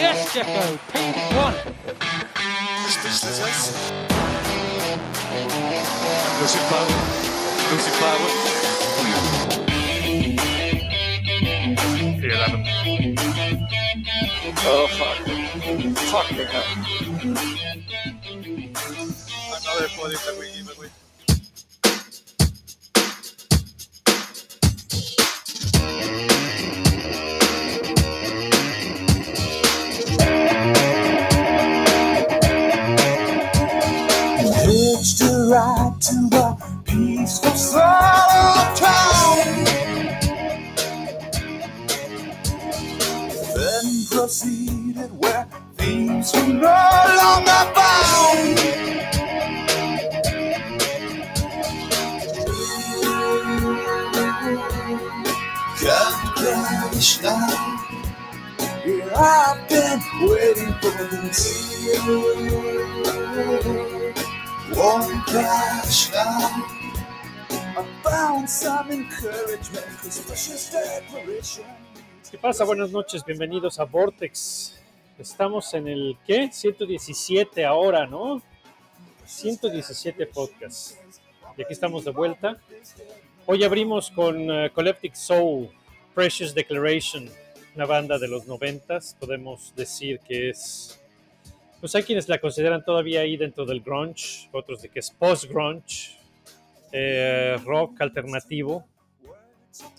Yes, Jacko. P1. Speechless as. Losing power. Losing power. Eleven. Oh fuck. Fuck me hell. Another body that we give ¿Qué pasa? Buenas noches, bienvenidos a Vortex. Estamos en el, ¿qué? 117 ahora, ¿no? 117 podcasts. Y aquí estamos de vuelta. Hoy abrimos con eh, Collective Soul, Precious Declaration, una banda de los noventas. Podemos decir que es... Pues hay quienes la consideran todavía ahí dentro del grunge, otros de que es post-grunge, eh, rock alternativo,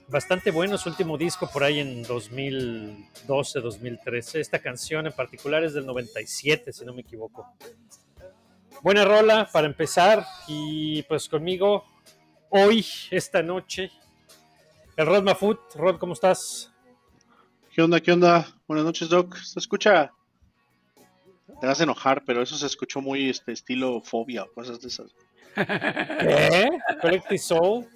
bastante bueno su último disco por ahí en 2012, 2013. Esta canción en particular es del 97, si no me equivoco. Buena rola para empezar y pues conmigo hoy, esta noche, el Rod Mafut. Rod, ¿cómo estás? ¿Qué onda? ¿Qué onda? Buenas noches, Doc. ¿Se escucha? Te vas a enojar, pero eso se escuchó muy este estilo fobia o cosas de esas. ¿Qué? Collective Soul.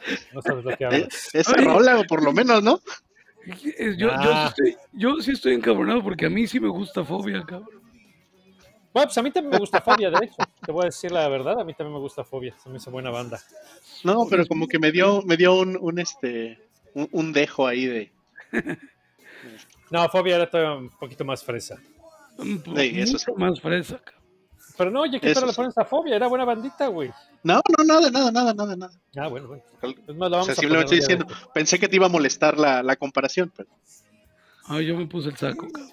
No sabes lo que hablas. Esa Ay. rola, o por lo menos, ¿no? Yo, Ah. sí estoy, yo sí estoy encabronado porque a mí sí me gusta fobia, cabrón. Bueno, pues a mí también me gusta Fobia, de hecho. Te voy a decir la verdad, a mí también me gusta Fobia. Se me hizo buena banda. No, pero como que me dio, me dio un, un este, un, un dejo ahí de. No, Fobia era todavía un poquito más fresa. Un po- Sí, eso sí. más fresa, cabrón. Pero no, oye, ¿qué Eso tal le sí. pones a Fobia? Era buena bandita, güey. No, no, nada, nada, nada, nada, nada. Ah, bueno. O Es más, la vamos sea, a simplemente poner estoy diciendo, pensé que te iba a molestar la, la comparación, pero Ay, yo me puse el saco, cabrón.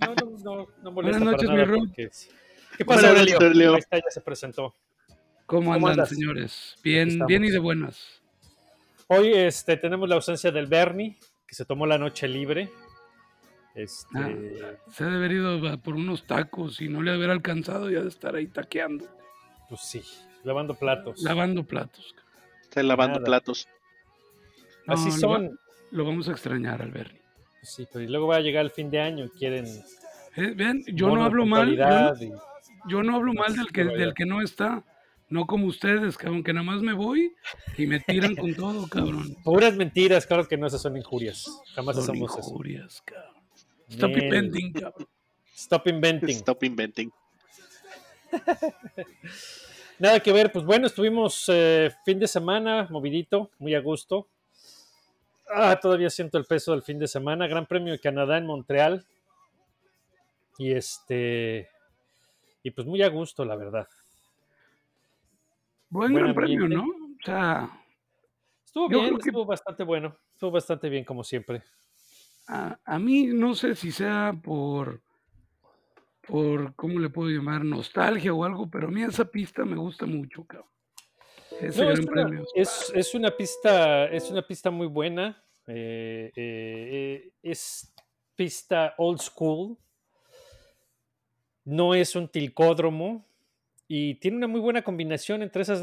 No, no, no, no molesta Buenas noches, para nada mi porque ¿Qué pasa, Aurelio? Leo. Ahí está, ya se presentó. ¿Cómo ¿Cómo andan, andas? señores? Bien, bien y de buenas. Hoy este, tenemos la ausencia del Bernie, que se tomó la noche libre. Este, Ah. Se ha de haber ido por unos tacos y no le ha de haber alcanzado ya de estar ahí taqueando, pues sí, lavando platos. lavando platos. cabrón. está lavando Nada. platos. Así No, son. Lo vamos a extrañar al Bernie. Pues sí, pero y luego va a llegar el fin de año y quieren. Eh, Vean, yo no hablo mal, yo no, puntualidad y- yo no hablo mal del que, del que no está. No como ustedes, cabrón, que nada más me voy y me tiran con todo, cabrón. Puras mentiras, claro que no, esas son injurias. Jamás Son hacemos eso. injurias, cabrón. Stop inventing, cabrón. Stop inventing. Stop inventing. Nada que ver, pues bueno, estuvimos eh, fin de semana, movidito, muy a gusto. Ah, todavía siento el peso del fin de semana. Gran Premio de Canadá en Montreal. Y este. Y pues muy a gusto, la verdad. Buen Buen gran premio. ¿no? O sea, Estuvo bien, que- estuvo bastante bueno. Estuvo bastante bien, como siempre. A, a mí no sé si sea por, por, ¿cómo le puedo llamar? Nostalgia o algo, pero a mí esa pista me gusta mucho, cabrón. Ese No, es, gran una, premio. es- es una pista, es una pista muy buena. eh, eh, eh, es pista old school. No es un tilcódromo. Y tiene una muy buena combinación entre esas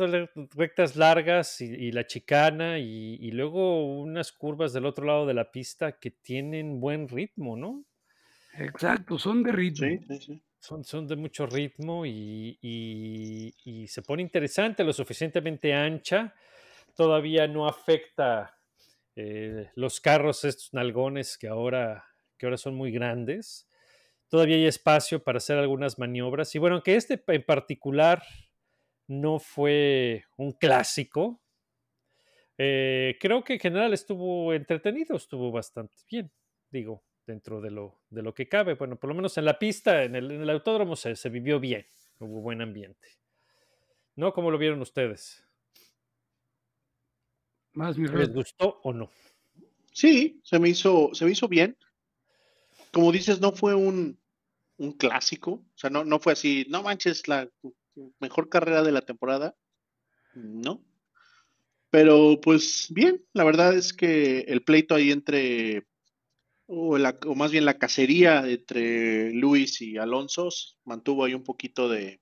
rectas largas y, y la chicana. Y, y luego unas curvas del otro lado de la pista que tienen buen ritmo, ¿no? Exacto, son de ritmo. Sí, sí, sí. Son, son de mucho ritmo y, y- y se pone interesante, lo suficientemente ancha. Todavía no afecta eh, los carros, estos nalgones que ahora, que ahora son muy grandes. Todavía hay espacio para hacer algunas maniobras. Y bueno, que este en particular no fue un clásico, eh, creo que en general estuvo entretenido, estuvo bastante bien. Digo, dentro de lo, de lo que cabe. Bueno, por lo menos en la pista, en el, en el autódromo se, se vivió bien, hubo buen ambiente. ¿No? ¿Cómo lo vieron ustedes? Más mi ¿Les gustó o no? Sí, se me hizo, se me hizo bien. Como dices, no fue un, un clásico. O sea, no, no fue así, no manches, la mejor carrera de la temporada. No. Pero pues bien, la verdad es que el pleito ahí entre, o, la- o más bien la cacería entre Luis y Alonso mantuvo ahí un poquito de,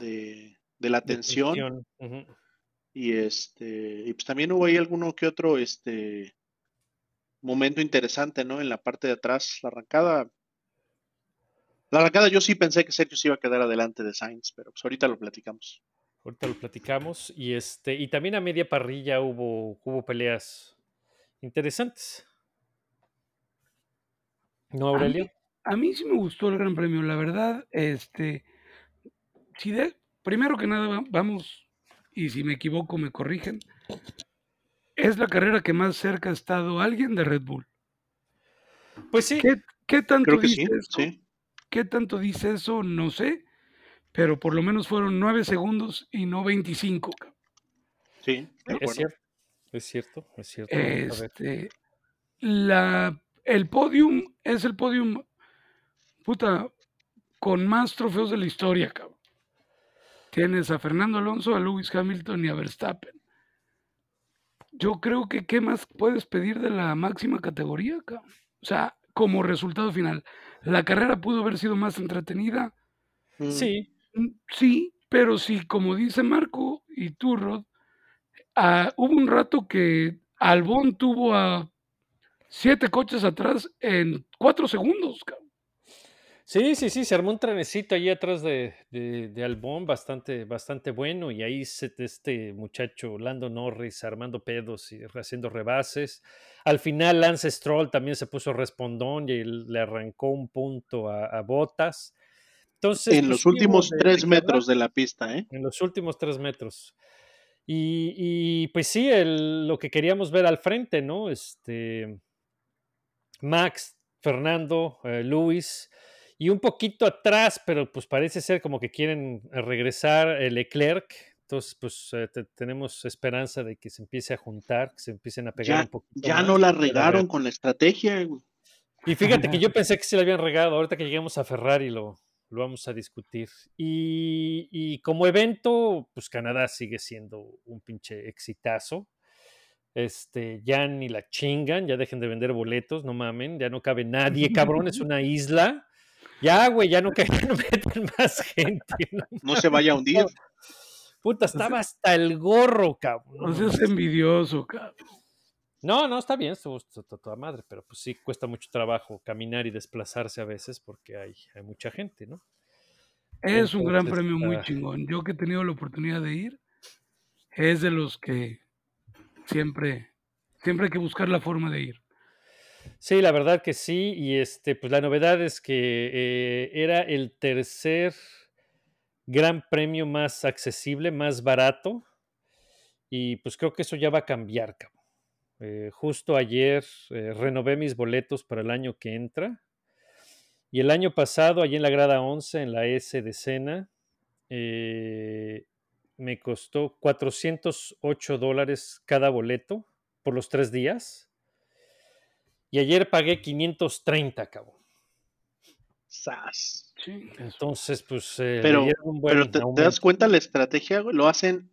de, de la tensión. Y este, y pues también hubo ahí alguno que otro este momento interesante, ¿no? En la parte de atrás, la arrancada. La arrancada yo sí pensé que Sergio se iba a quedar adelante de Sainz, pero pues ahorita lo platicamos. Ahorita lo platicamos. Y este, y también a media parrilla hubo, hubo peleas interesantes. ¿No, A mí, Aurelio? a mí sí me gustó el Gran Premio, la verdad, este, si de, primero que nada va- vamos, y si me equivoco me corrigen, es la carrera que más cerca ha estado alguien de Red Bull. Pues sí, ¿Qué, qué tanto Creo que sí, sí. ¿Qué tanto dice eso? No sé, pero por lo menos fueron nueve segundos y no 25. cabrón. Sí, de es cierto. Es cierto, es cierto. Este, la, el podium es el podium, puta, con más trofeos de la historia, cabrón. Tienes a Fernando Alonso, a Lewis Hamilton y a Verstappen. Yo creo que qué más puedes pedir de la máxima categoría, cabrón. O sea, como resultado final, la carrera pudo haber sido más entretenida, Sí, Mm, Sí, pero sí, como dice Marco y tú, Rod, ah, hubo un rato que Albón tuvo a siete coches atrás en cuatro segundos. cabrón. Sí, sí, sí, se armó un trenecito ahí atrás de, de, de Albón, bastante, bastante bueno, y ahí se- este muchacho Lando Norris armando pedos y haciendo rebases. Al final Lance Stroll también se puso respondón y le arrancó un punto a, a Botas. Entonces, En pues, los últimos de- tres metros de la pista, ¿eh? en los últimos tres metros. Y, y, pues sí, el- lo que queríamos ver al frente, ¿no? Este, Max, Fernando, eh, Luis y un poquito atrás, pero pues parece ser como que quieren eh, regresar el Leclerc. Entonces, pues eh, te- tenemos esperanza de que se empiece a juntar, que se empiecen a pegar Ya, un poquito ya más. no la regaron con la estrategia. güey. Y fíjate que yo pensé que sí la habían regado. Ahorita que lleguemos a Ferrari lo, lo vamos a discutir. Y, y como evento, pues Canadá sigue siendo un pinche exitazo. Este, ya ni la chingan, ya dejen de vender boletos, no mamen, ya no cabe nadie, cabrón, es una isla. Ya, güey, ya no, ca- ya no meten más gente. ¿no? No se vaya a hundir. Puta, estaba hasta el gorro, cabrón. No seas envidioso, cabrón. No, no, está bien, estuvo toda madre, pero pues sí cuesta mucho trabajo caminar y desplazarse a veces porque hay, hay mucha gente, ¿no? Es un gran premio muy ah. chingón. Yo que he tenido la oportunidad de ir, es de los que siempre, siempre hay que buscar la forma de ir. Sí, la verdad que sí, y este, pues la novedad es que eh, era el tercer gran premio más accesible, más barato, y pues creo que eso ya va a cambiar. Eh, justo ayer eh, renové mis boletos para el año que entra, y el año pasado, allí en la grada 11, en la S de Sena, eh, me costó 408 dólares cada boleto por los tres días. Y ayer pagué 530, cabrón. Sas. Entonces, pues eh, Pero, dieron un buen pero te, te das cuenta la estrategia, güey? Lo hacen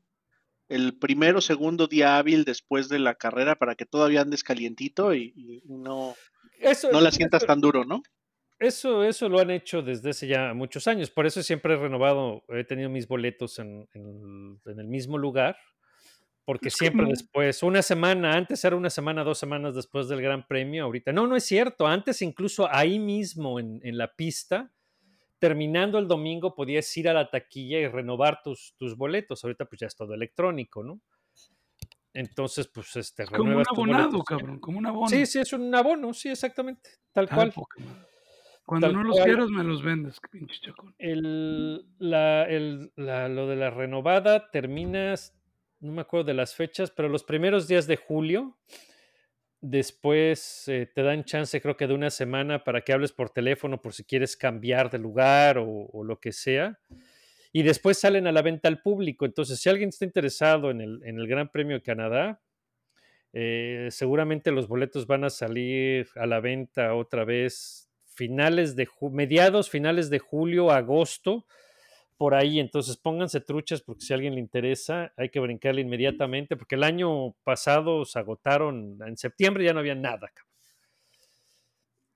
el primero o segundo día hábil después de la carrera para que todavía andes calientito y, y no, Eso, no la sientas eso, tan duro, ¿no? eso, eso lo han hecho desde hace ya muchos años. Por eso siempre he renovado, he tenido mis boletos en, en- en el mismo lugar. Porque siempre después, una semana, antes era una semana, dos semanas después del Gran Premio, ahorita. No, no es cierto. Antes incluso ahí mismo en, en la pista, terminando el domingo, podías ir a la taquilla y renovar tus, tus boletos. Ahorita pues ya es todo electrónico, ¿no? Entonces, pues este, Es como un abonado, cabrón, como un abono. Sí, sí, es un abono, sí, exactamente, tal Ah, cual. poca. Cuando Tal no los cual. quieras, me los vendes, pinche chacón. El, la, el- la- lo de la renovada terminas, no me acuerdo de las fechas, pero los primeros días de julio Después eh, te dan chance, creo que de una semana para que hables por teléfono por si quieres cambiar de lugar o, lo que sea. Y después salen a la venta al público. Entonces, si alguien está interesado en el, en el Gran Premio de Canadá, eh, seguramente los boletos van a salir a la venta otra vez finales de mediados, finales de julio, agosto, por ahí. Entonces pónganse truchas porque si a alguien le interesa, hay que brincarle inmediatamente porque el año pasado se agotaron, en septiembre ya no había nada,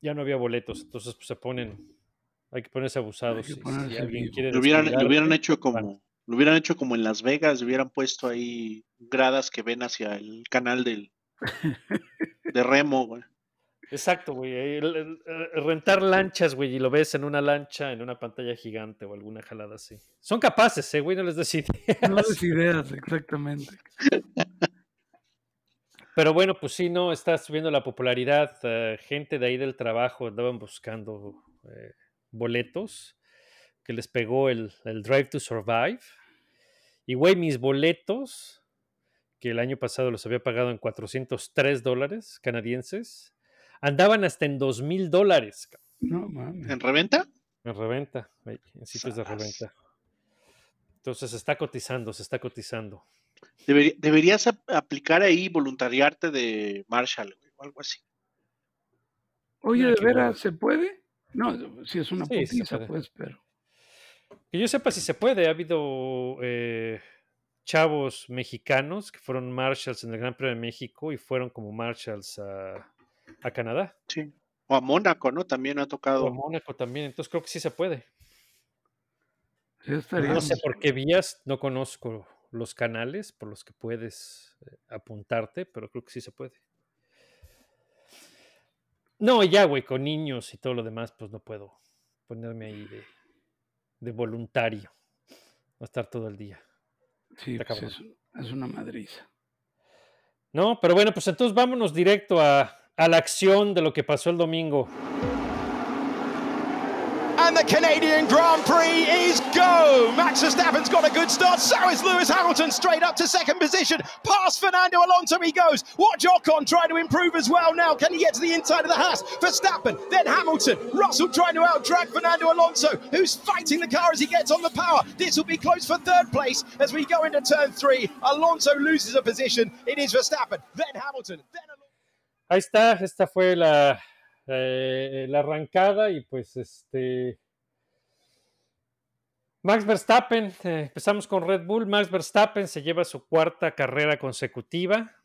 ya no había boletos, entonces pues, se ponen, hay que ponerse abusados. que si- alguien quiere Lo hubieran, lo hubieran descuidarse, hecho van. como, lo hubieran hecho como en Las Vegas, hubieran puesto ahí gradas que ven hacia el canal del de remo, güey. Exacto, güey. eh, el- el- el rentar lanchas, güey, y lo ves en una lancha, en una pantalla gigante o alguna jalada así. Son capaces, eh, güey, no les des No ideas. des ideas, exactamente. Pero bueno, pues sí, no, está subiendo la popularidad. eh, gente de ahí del trabajo andaban buscando eh, boletos que les pegó el, el Drive to Survive. Y, güey, mis boletos, que el año pasado los había pagado en 403 dólares canadienses, andaban hasta en 2 mil dólares. No mames. ¿En reventa? En reventa, en sitios de reventa. Entonces se está cotizando, se está cotizando. Deberí- deberías ap- aplicar ahí voluntariarte de Marshall, güey, o algo así. Oye, ¿de veras se puede? No, si es una Sí, putiza, pues, pero. Que yo sepa si se puede. Ha habido eh, chavos mexicanos que fueron marshals en el Gran Premio de México y fueron como marshals a, a Canadá. Sí. O a Mónaco, ¿no? También ha O a tocado. Mónaco también. Entonces creo que sí se puede. Sí estaría. No sé por qué vías, no conozco los canales por los que puedes eh, apuntarte, pero creo que sí se puede. No, ya, güey, con niños y todo lo demás, pues no puedo ponerme ahí de, de voluntario. Va a estar todo el día. Sí, pues es, es una madriza. No, pero bueno, pues entonces vámonos directo a, a la acción de lo que pasó el domingo. And the Canadian Grand Prix is go. Max Verstappen's got a good start. So is Lewis Hamilton straight up to second position. Past Fernando Alonso he goes. Watch Ocon trying to improve as well now. Can he get to the inside of the Haas? For Verstappen, then Hamilton. Russell trying to outdrag Fernando Alonso, who's fighting the car as he gets on the power. This will be close for third place as we go into turn three. Alonso loses a position. It is Verstappen, then Hamilton, then. Ahí está, esta fue la, eh, la arrancada y pues este... Max Verstappen, eh, empezamos con Red Bull, Max Verstappen se lleva su cuarta carrera consecutiva,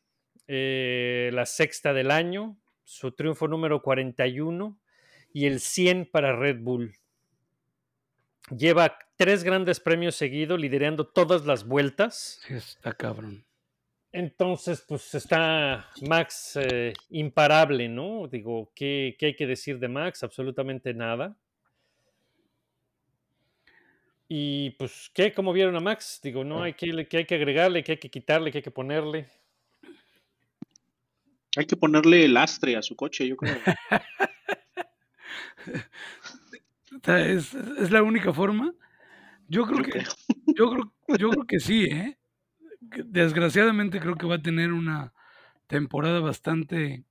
eh, la sexta del año, su triunfo número 41 y el 100 para Red Bull. Lleva tres grandes premios seguidos, liderando todas las vueltas. Sí, está cabrón. Entonces, pues está Max eh, imparable, ¿no? Digo, ¿qué, ¿qué hay que decir de Max? Absolutamente nada. Y pues, ¿qué? ¿Cómo vieron a Max? Digo, no hay que, que hay que agregarle, que hay que quitarle, que hay que ponerle. Hay que ponerle lastre a su coche, yo creo. Es, es la única forma. Yo creo Yo que, creo. yo creo, yo creo que sí, ¿eh? Desgraciadamente creo que va a tener una temporada bastante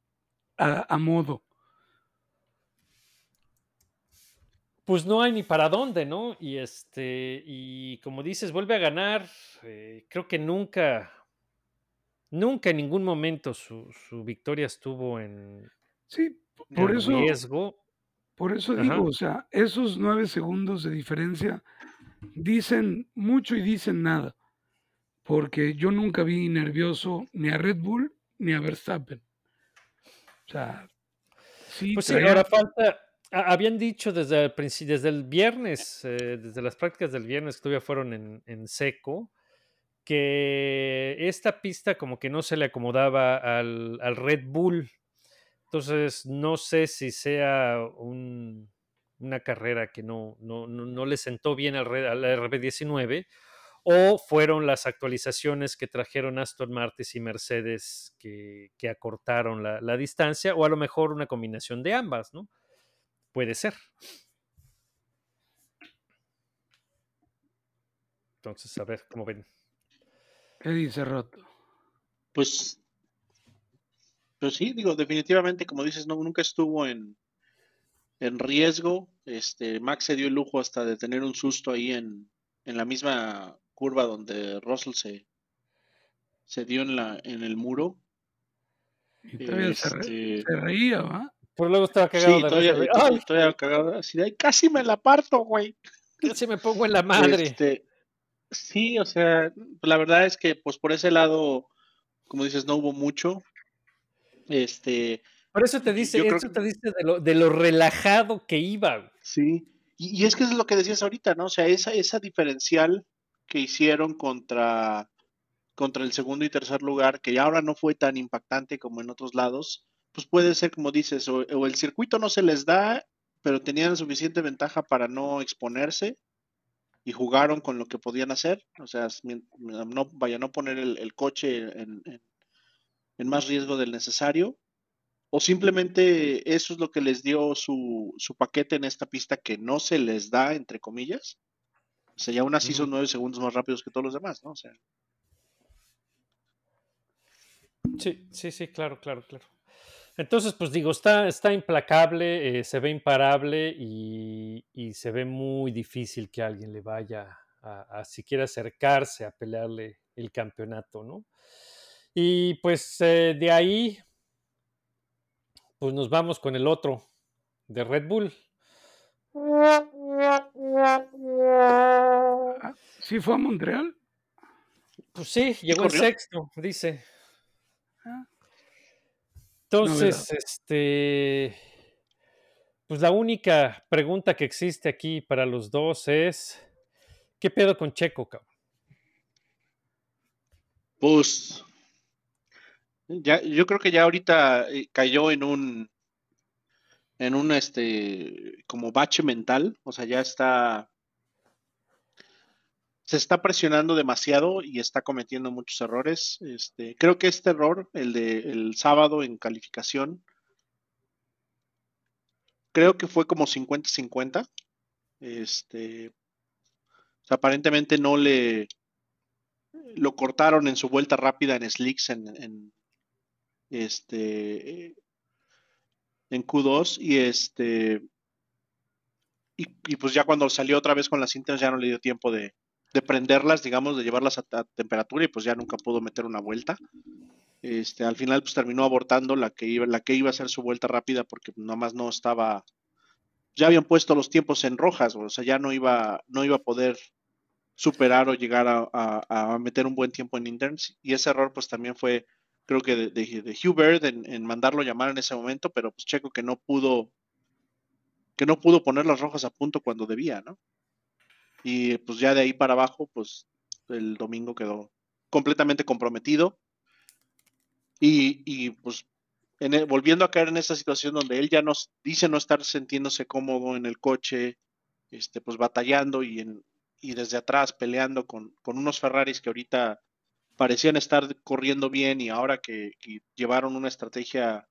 a, a modo. Pues no hay ni para dónde, ¿no? Y este, y como dices, vuelve a ganar. eh, creo que nunca, nunca en ningún momento su, su victoria estuvo en, Sí, por en eso, riesgo. por eso Ajá. digo, o sea, esos nueve segundos de diferencia dicen mucho y dicen nada. Porque yo nunca vi nervioso ni a Red Bull ni a Verstappen. O sea, sí, Pues sí, ahora falta. a- Habían dicho desde el, princi- desde el viernes, eh, desde las prácticas del viernes que todavía fueron en, en seco, que esta pista como que no se le acomodaba al, al Red Bull. Entonces, no sé si sea un- una carrera que no, no, no, no le sentó bien al RB19 o fueron las actualizaciones que trajeron Aston Martin y Mercedes que, que acortaron la, la distancia, o a lo mejor una combinación de ambas, ¿no? Puede ser. Entonces, a ver cómo ven. ¿Qué dice Roto? Pues Pero sí, digo, definitivamente, como dices, no, nunca estuvo en, en riesgo. Este, Max se dio el lujo hasta de tener un susto ahí en, en la misma curva donde Russell se, se dio en, la, en el muro. Y todavía se, re- Este, se reía, ¿va? Pero luego estaba cagado sí, de todavía, risa, de, todavía- ¡Ay! todavía cagado, así de, "Ay, casi me la parto, güey. Casi me pongo en la madre. Este, sí, o sea, la verdad es que pues por ese lado, como dices, no hubo mucho. Este, Por eso te dice, eso que- te dice de lo, de lo relajado que iba. güey. sí. Y, y es que es lo que decías ahorita, ¿no? O sea, esa, esa diferencial que hicieron contra, contra el segundo y tercer lugar, que ya ahora no fue tan impactante como en otros lados, pues puede ser como dices, o, el circuito no se les da, pero tenían suficiente ventaja para no exponerse y jugaron con lo que podían hacer, o sea, no, vaya, no poner el, el coche en, en- en más riesgo del necesario, o simplemente eso es lo que les dio su, su paquete en esta pista que no se les da, entre comillas. O sea, y aún así son nueve segundos más rápidos que todos los demás, ¿no? O sea, Sí, sí, sí, claro, claro, claro. Entonces, pues digo, está, está implacable, eh, se ve imparable y, y se ve muy difícil que alguien le vaya a, a siquiera acercarse a pelearle el campeonato, ¿no? Y pues eh, de ahí, pues nos vamos con el otro de Red Bull. Ah, ¿Sí fue a Montreal? Pues sí, llegó corrió? sexto, dice. Ah. Entonces, este, pues la única pregunta que existe aquí para los dos es, ¿qué pedo con Checo, cabrón? pues ya, yo creo que ya ahorita eh, cayó en un en un este como bache mental, o sea, ya está se está presionando demasiado y está cometiendo muchos errores. Este, creo que este error, el de el sábado en calificación, creo que fue como 50-50. Este, aparentemente no le lo cortaron en su vuelta rápida en slicks en, en este en Q2 y este y, pues ya cuando salió otra vez con las cintas ya no le dio tiempo de, de prenderlas, digamos, de llevarlas a, temperatura y pues ya nunca pudo meter una vuelta. Este, al final pues terminó abortando la que iba, la que iba a ser su vuelta rápida porque nada más no estaba, ya habían puesto los tiempos en rojas, o sea, ya no iba, no iba a poder superar o llegar a, a- a meter un buen tiempo en interns y ese error pues también fue creo que de, Hubert en, en mandarlo llamar en ese momento, pero pues Checo que no pudo que no pudo poner las rojas a punto cuando debía, ¿no? Y pues ya de ahí para abajo, pues el domingo quedó completamente comprometido. Y, y, pues en el- volviendo a caer en esa situación donde él ya nos dice no estar sintiéndose cómodo en el coche, este, pues batallando y, en, y desde atrás peleando con, con unos Ferraris que ahorita parecían estar corriendo bien y ahora que, que llevaron una estrategia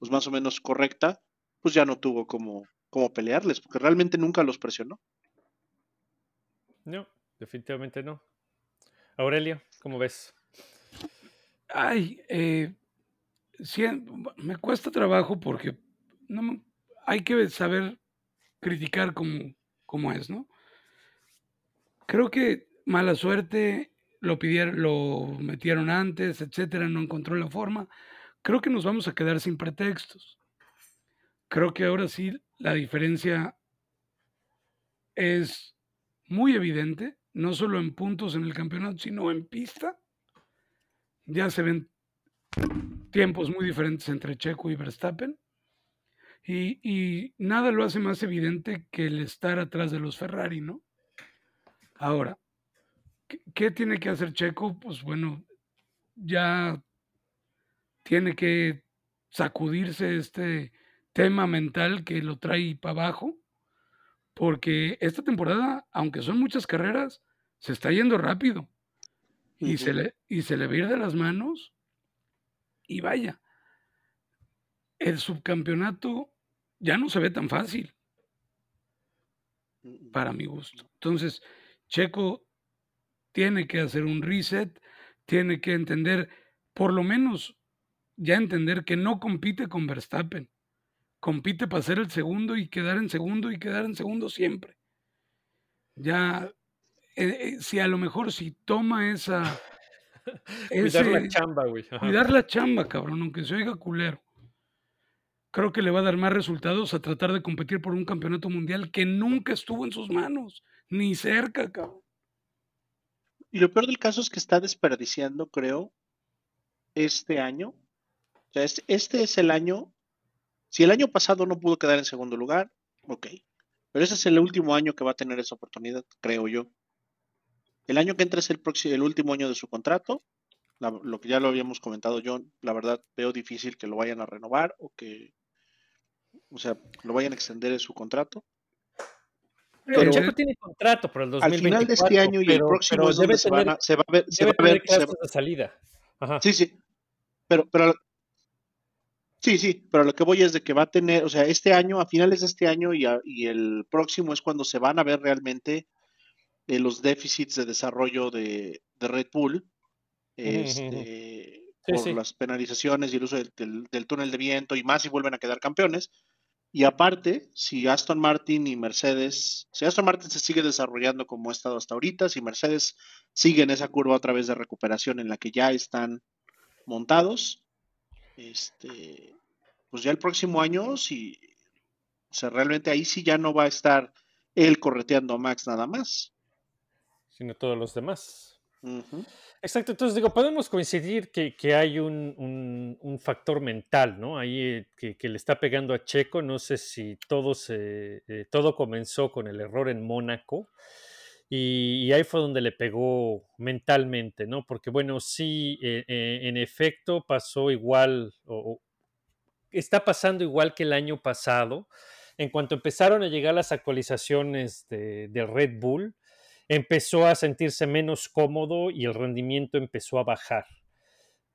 pues más o menos correcta, pues ya no tuvo como, como pelearles, porque realmente nunca los presionó. No, definitivamente no. Aurelio, ¿cómo ves? Ay, eh, sí, me cuesta trabajo porque no, hay que saber criticar como, como es, ¿no? Creo que mala suerte, lo pidieron, lo metieron antes, etcétera, no encontró la forma. Creo que nos vamos a quedar sin pretextos. Creo que ahora sí la diferencia es muy evidente, no solo en puntos en el campeonato, sino en pista. Ya se ven tiempos muy diferentes entre Checo y Verstappen. Y, y nada lo hace más evidente que el estar atrás de los Ferrari, ¿no? Ahora, ¿qué, qué tiene que hacer Checo? Pues bueno, ya tiene que sacudirse este tema mental que lo trae para abajo, porque esta temporada, aunque son muchas carreras, se está yendo rápido y, se le, y se le va a ir de las manos. Y vaya, el subcampeonato ya no se ve tan fácil, para mi gusto. Entonces, Checo tiene que hacer un reset, tiene que entender, por lo menos ya entender que no compite con Verstappen. Compite para ser el segundo y quedar en segundo y quedar en segundo siempre. Ya, eh, eh, si a lo mejor si toma esa... Cuidar la chamba, güey. Ajá. Cuidar la chamba, cabrón, aunque se oiga culero. Creo que le va a dar más resultados a tratar de competir por un campeonato mundial que nunca estuvo en sus manos, ni cerca, cabrón. Y lo peor del caso es que está desperdiciando, creo, este año. O sea, este, es el año. Si el año pasado no pudo quedar en segundo lugar, ok. Pero ese es el último año que va a tener esa oportunidad, creo yo. El año que entra es el próximo, el último año de su contrato. Lo que ya lo habíamos comentado yo, la verdad veo difícil que lo vayan a renovar o que, o sea, lo vayan a extender en su contrato. Pero Pero- Checo tiene contrato para el Al 2024. final de este año y el próximo es donde se, van a, se va a ver, se va a ver, se va- de salida. Ajá. Sí, sí. Pero, pero sí, sí, pero lo que voy es de que va a tener, o sea, este año, a finales de este año y, a- y el próximo es cuando se van a ver realmente eh, los déficits de desarrollo de, de Red Bull, este, Sí, por sí. las penalizaciones y el uso del, del- del túnel de viento y más si vuelven a quedar campeones. Y aparte, si Aston Martin y Mercedes, si Aston Martin se sigue desarrollando como ha estado hasta ahorita, si Mercedes sigue en esa curva otra vez de recuperación en la que ya están montados, este, pues ya el próximo año, si, o realmente ahí sí ya no va a estar él correteando a Max nada más. Sino todos los demás. Ujú. Exacto, entonces digo, podemos coincidir que, que hay un, un- factor mental, ¿no? Ahí eh, que, le está pegando a Checo. No sé si todo, se, eh, todo comenzó con el error en Mónaco y, ahí fue donde le pegó mentalmente, ¿no? Porque bueno, sí, eh, en efecto pasó igual, o, o está pasando igual que el año pasado. En cuanto empezaron a llegar las actualizaciones de, de Red Bull, empezó a sentirse menos cómodo y el rendimiento empezó a bajar.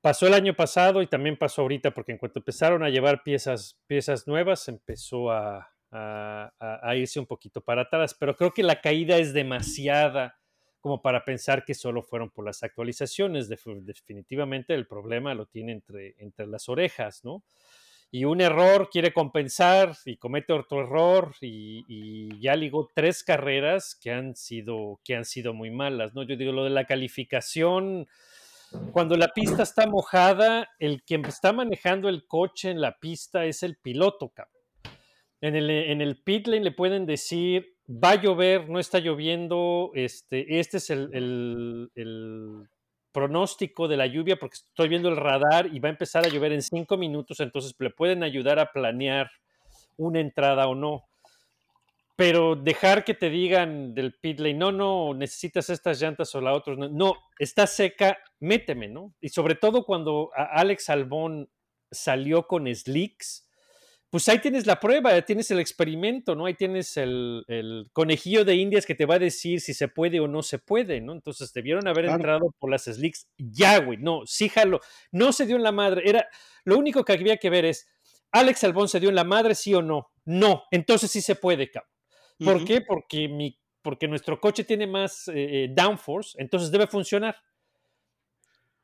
Pasó el año pasado y también pasó ahorita, porque en cuanto empezaron a llevar piezas, piezas nuevas, empezó a, a- a- irse un poquito para atrás. Pero creo que la caída es demasiada como para pensar que solo fueron por las actualizaciones. Def- definitivamente el problema lo tiene entre, entre las orejas, ¿no? Y un error quiere compensar y comete otro error y, ya ligó tres carreras que han sido que han sido muy malas, ¿no? Yo digo lo de la calificación cuando la pista está mojada, el que está manejando el coche en la pista es el piloto, cabrón. En el, en el pit lane le pueden decir, va a llover, no está lloviendo, este, este es el- el pronóstico de la lluvia porque estoy viendo el radar y va a empezar a llover en cinco minutos, entonces le pueden ayudar a planear una entrada o no. Pero dejar que te digan del pit lane, no, no, necesitas estas llantas o la otra, no, está seca, méteme, ¿no? Y sobre todo cuando Alex Albón salió con slicks, pues ahí tienes la prueba, tienes el experimento, ¿no? Ahí tienes el, el conejillo de indias que te va a decir si se puede o no se puede, ¿no? Entonces debieron haber Claro. entrado por las slicks ya, güey, no, sí jalo, no se dio en la madre, era, lo único que había que ver es, Alex Albón se dio en la madre, sí o no, no, entonces sí se puede, cabrón. ¿Por qué? Porque, mi, porque nuestro coche tiene más eh, eh, downforce, entonces debe funcionar.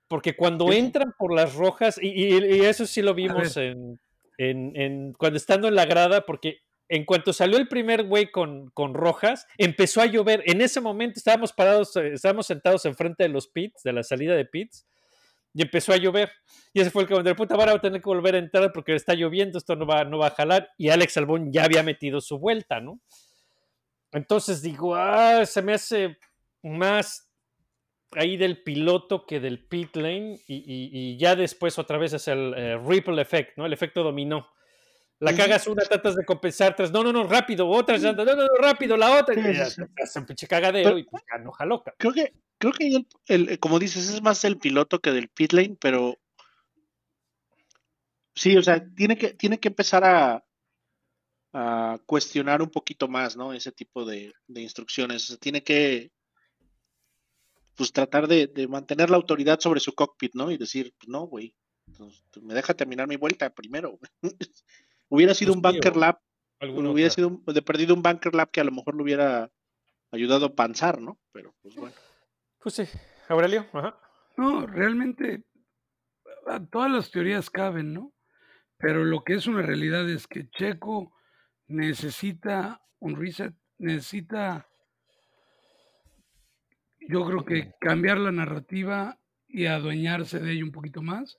Porque cuando entran por las rojas, y, y- y eso sí lo vimos en, en- en- cuando estando en la grada, porque en cuanto salió el primer güey con, con rojas, empezó a llover. En ese momento estábamos parados, eh, estábamos sentados enfrente de los pits, de la salida de pits, y empezó a llover. Y ese fue el de puta ahora va a tener que volver a entrar porque está lloviendo, esto no va, no va a jalar. Y Alex Albón ya había metido su vuelta, ¿no? Entonces digo, ah, se me hace más ahí del piloto que del pit lane y, y- y ya después otra vez es el eh, ripple effect, ¿no? El efecto dominó. La cagas una, tratas de compensar tres, no, no, no, rápido, otra no, no, no, rápido, la otra, y ya hace un pinche cagadero Pero- y pues ya no. Creo que, creo que ahí el, el- eh, como dices, es más el piloto que del pit lane, pero sí, o sea, tiene que, tiene que empezar a, a cuestionar un poquito más, ¿no? Ese tipo de, de instrucciones. O sea, tiene que pues tratar de, de mantener la autoridad sobre su cockpit, ¿no? Y decir, pues no, güey, pues, me deja terminar mi vuelta primero. hubiera sido Pues un sí, bunker o lap, hubiera otra. sido un- de perdido un bunker lap que a lo mejor le hubiera ayudado a panzar, ¿no? Pero pues bueno. Pues sí, Aurelio, ajá. No, realmente, todas las teorías caben, ¿no? Pero lo que es una realidad es que Checo necesita un reset, necesita, yo creo que cambiar la narrativa y adueñarse de ello un poquito más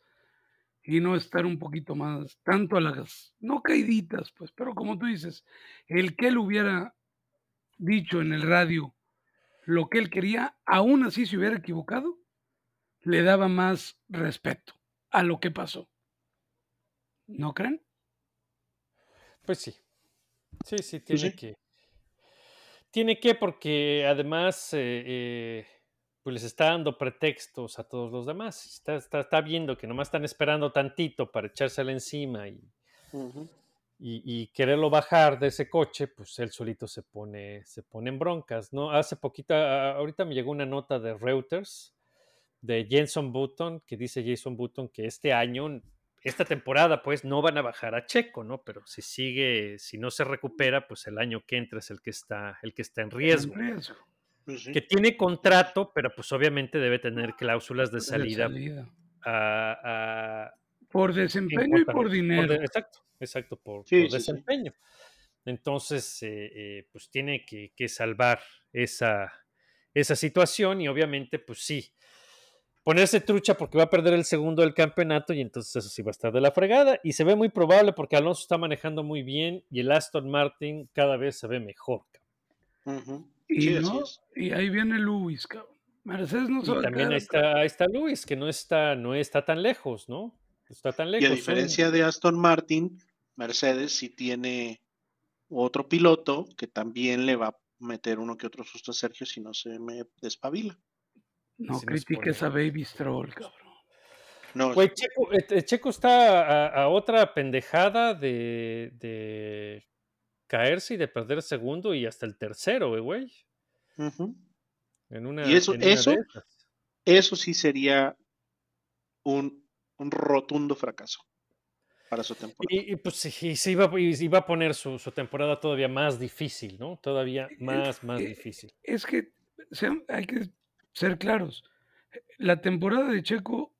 y no estar un poquito más, tanto a las, no caiditas, pues, pero como tú dices, el que él hubiera dicho en el radio lo que él quería, aún así se hubiera equivocado, le daba más respeto a lo que pasó. ¿No creen? Pues sí. Sí, sí, tiene sí. que. Tiene que, porque además eh, eh, pues les está dando pretextos a todos los demás. Está, está, está viendo que nomás están esperando tantito para echársela encima y, y, y quererlo bajar de ese coche, pues él solito se pone, se pone en broncas, ¿no? Hace poquito, ahorita me llegó una nota de Reuters de Jenson Button, que dice Jason Button que este año, esta temporada, pues no van a bajar a Checo, ¿no? Pero si sigue, si no se recupera, pues el año que entra es el que está, el que está en riesgo. En riesgo. Pues sí. Que tiene contrato, pero pues obviamente debe tener cláusulas de de salida a- a, Por desempeño y por dinero. de- exacto, exacto, por, Sí, por sí, sí. desempeño. Entonces, eh, eh, pues tiene que, que salvar esa, esa situación y obviamente, pues sí, ponerse trucha porque va a perder el segundo del campeonato y entonces eso sí va a estar de la fregada y se ve muy probable porque Alonso está manejando muy bien y el Aston Martin cada vez se ve mejor. cabrón. Ujú. Y, Sí, así no, es. y ahí viene Luis, cabrón. Mercedes no Y también ahí está, ahí está Luis, que no está, no está tan lejos, ¿no? Está tan lejos. Y a diferencia de Aston Martin, Mercedes sí tiene otro piloto que también le va a meter uno que otro susto a Sergio si no se me despabila. No critiques a Baby Stroll, cabrón. No, Güey, Checo, eh, eh, Checo está a, a otra pendejada de, de caerse y de perder segundo y hasta el tercero, güey, güey. En una, Y eso- en eso-. Eso sí sería un, un rotundo fracaso para su temporada. Y, y, pues sí, y se iba, y se iba a poner su, su temporada todavía más difícil, ¿no? Todavía más, más eh, difícil. Es que hay que ser claros. La temporada de Checo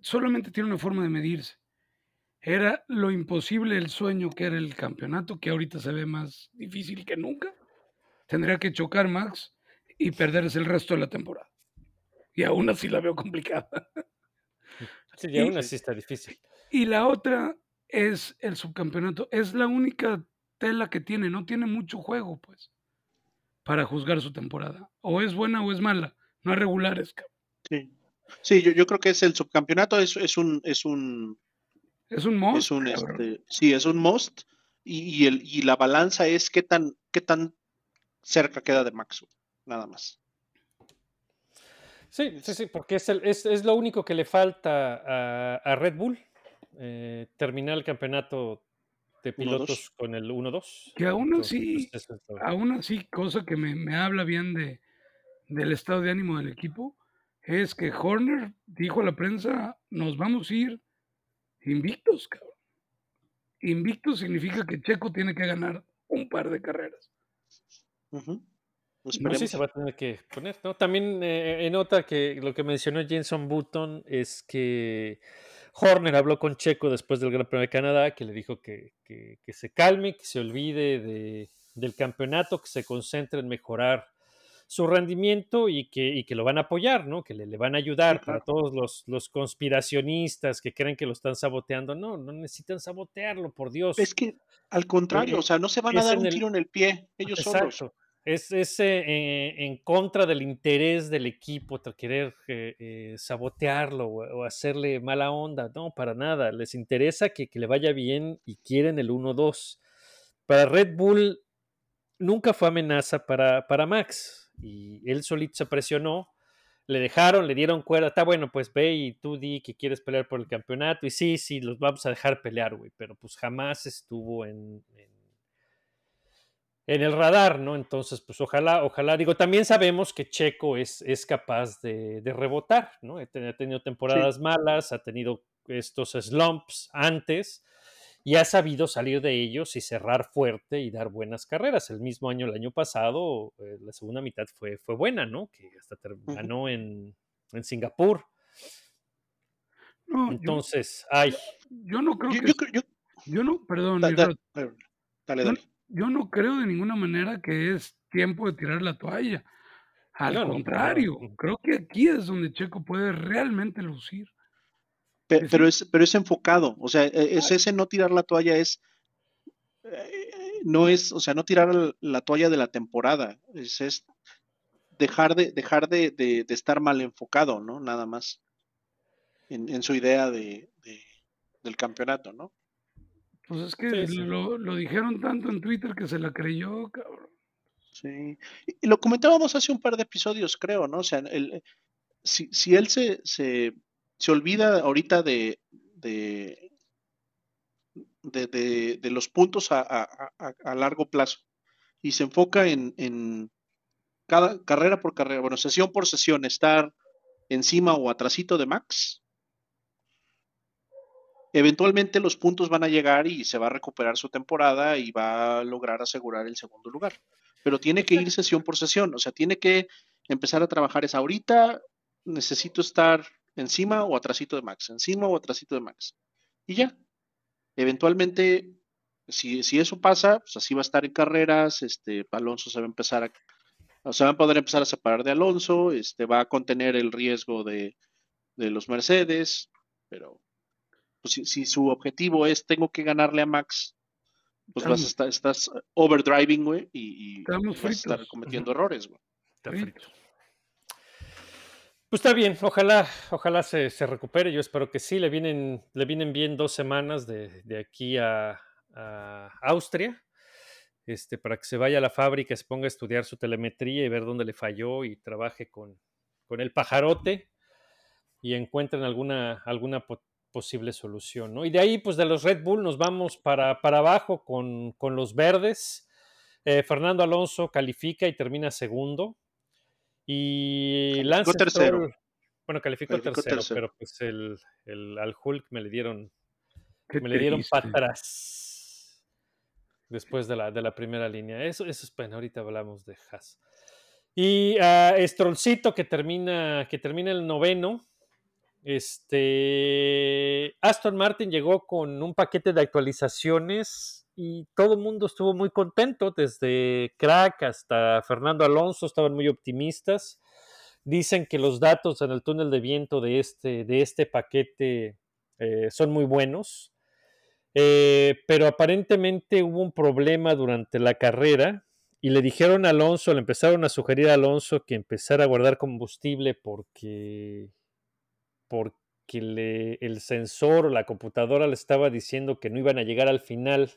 solamente tiene una forma de medirse. Era lo imposible el sueño que era el campeonato, que ahorita se ve más difícil que nunca. Tendría que chocar Max y perderse el resto de la temporada. Y aún así la veo complicada. Sí, y aún así está difícil. Y la otra es el subcampeonato. Es la única tela que tiene. No tiene mucho juego, pues, para juzgar su temporada. O es buena o es mala. No es regulares. Sí, Sí, yo, yo creo que es el subcampeonato, es, es un, es un, Es un monstruo. es un cabrón. este, sí, es un must, y, y el, y la balanza es qué tan, qué tan cerca queda de Max, nada más. Sí, sí, sí, porque es, el- es, es lo único que le falta a, a Red Bull, eh, terminar el campeonato de 1-2. pilotos con el 1-2. Que aún así, pues, es aún así, cosa que me, me habla bien de, del estado de ánimo del equipo, es que Horner dijo a la prensa, nos vamos a ir invictos, cabrón. Invictos significa que Checo tiene que ganar un par de carreras. Pues Esperemos. sí, se va a tener que poner, ¿no? También eh, en nota que lo que mencionó Jenson Button es que Horner habló con Checo después del Gran Premio de Canadá, que le dijo que, que- que se calme, que se olvide de- del campeonato, que se concentre en mejorar su rendimiento y que, y que lo van a apoyar, ¿no? Que le, le van a ayudar Sí, para todos los, los conspiracionistas que creen que lo están saboteando. No, no necesitan sabotearlo, por Dios. Es que al contrario, Eh, o sea, no se van a dar un el- tiro en el pie, ellos solos. Exacto. Es, es eh, en contra del interés del equipo, querer eh, eh, sabotearlo o, o hacerle mala onda. No, para nada. Les interesa que, que le vaya bien y quieren el 1-2. Para Red Bull nunca fue amenaza para, para Max. Y él solito se presionó. Le dejaron, le dieron cuerda. Está bueno, pues ve y tú di que quieres pelear por el campeonato. Y sí, sí, los vamos a dejar pelear, güey. Pero pues jamás estuvo en- en en el radar, ¿no? Entonces, pues ojalá, ojalá, digo, también sabemos que Checo es, es capaz de, de rebotar, ¿no? Ha tenido, ha tenido temporadas malas, ha tenido estos slumps antes y ha sabido salir de ellos y cerrar fuerte y dar buenas carreras. El mismo año, el año pasado, eh, la segunda mitad fue, fue buena, ¿no? Que hasta ganó en, en Singapur. No, yo, Entonces, ay, yo no creo Yo, que. yo creo- yo- Yo no, perdón, da- da- Rod, dale, dale, yo, no creo de ninguna manera que es tiempo de tirar la toalla. Al No, no, para contrario, creo que aquí es donde Checo puede realmente lucir. Pe- que sí. Pero es, pero es enfocado, o sea, e- es ese no tirar la toalla es, eh, no es, o sea, no tirar la toalla de la temporada, es, es dejar de, dejar de, de- de estar mal enfocado, ¿no? Nada más en, en su idea de, de- del campeonato, ¿no? Pues es que Sí, sí. Lo, lo dijeron tanto en Twitter que se la creyó, cabrón. Sí. Y y lo comentábamos hace un par de episodios, creo, ¿no? O sea, el, si, si él se, se, se olvida ahorita de, de, los puntos a largo plazo. Y se enfoca en, en cada carrera por carrera, bueno, sesión por sesión, estar encima o atrasito de Max, eventualmente los puntos van a llegar y se va a recuperar su temporada y va a lograr asegurar el segundo lugar. Pero tiene que ir sesión por sesión, o sea, tiene que empezar a trabajar. Es ahorita necesito estar encima o atrasito de Max, encima o atrasito de Max. Y ya. Eventualmente, si, si eso pasa, pues así va a estar en carreras, este, Alonso se va a empezar a, o sea, va a poder empezar a separar de Alonso, este, va a contener el riesgo de, de los Mercedes, pero pues, si, si su objetivo es tengo que ganarle a Max, pues vas a estar, estás overdriving, güey, y, vas a estar cometiendo errores, güey. está Frito. Pues está bien, ojalá, ojalá se, recupere. Yo espero que sí. Le vienen, le vienen bien dos semanas de, aquí a, Austria. Este, para que se vaya a la fábrica, se ponga a estudiar su telemetría y ver dónde le falló y trabaje con, con el pajarote y encuentren alguna, alguna po- posible solución. ¿no? Y de ahí, pues de los Red Bull nos vamos para, para abajo con, con los verdes. Eh, Fernando Alonso califica y termina segundo. Y Lance tercero. Stroll, bueno, calificó, Calificó tercero, tercero. pero pues el, el- al Hulk me le dieron, Qué me le dieron para atrás después de la, de la primera línea. Eso, eso es pena, ahorita hablamos de Haas. Y a Strollcito que termina, que termina el noveno. Este Aston Martin llegó con un paquete de actualizaciones y todo el mundo estuvo muy contento, desde Crack hasta Fernando Alonso, estaban muy optimistas. Dicen que los datos en el túnel de viento de este, de este paquete eh, son muy buenos, Eh, pero aparentemente hubo un problema durante la carrera y le dijeron a Alonso, le empezaron a sugerir a Alonso que empezara a guardar combustible porque, porque le- el sensor o la computadora le estaba diciendo que no iban a llegar al final.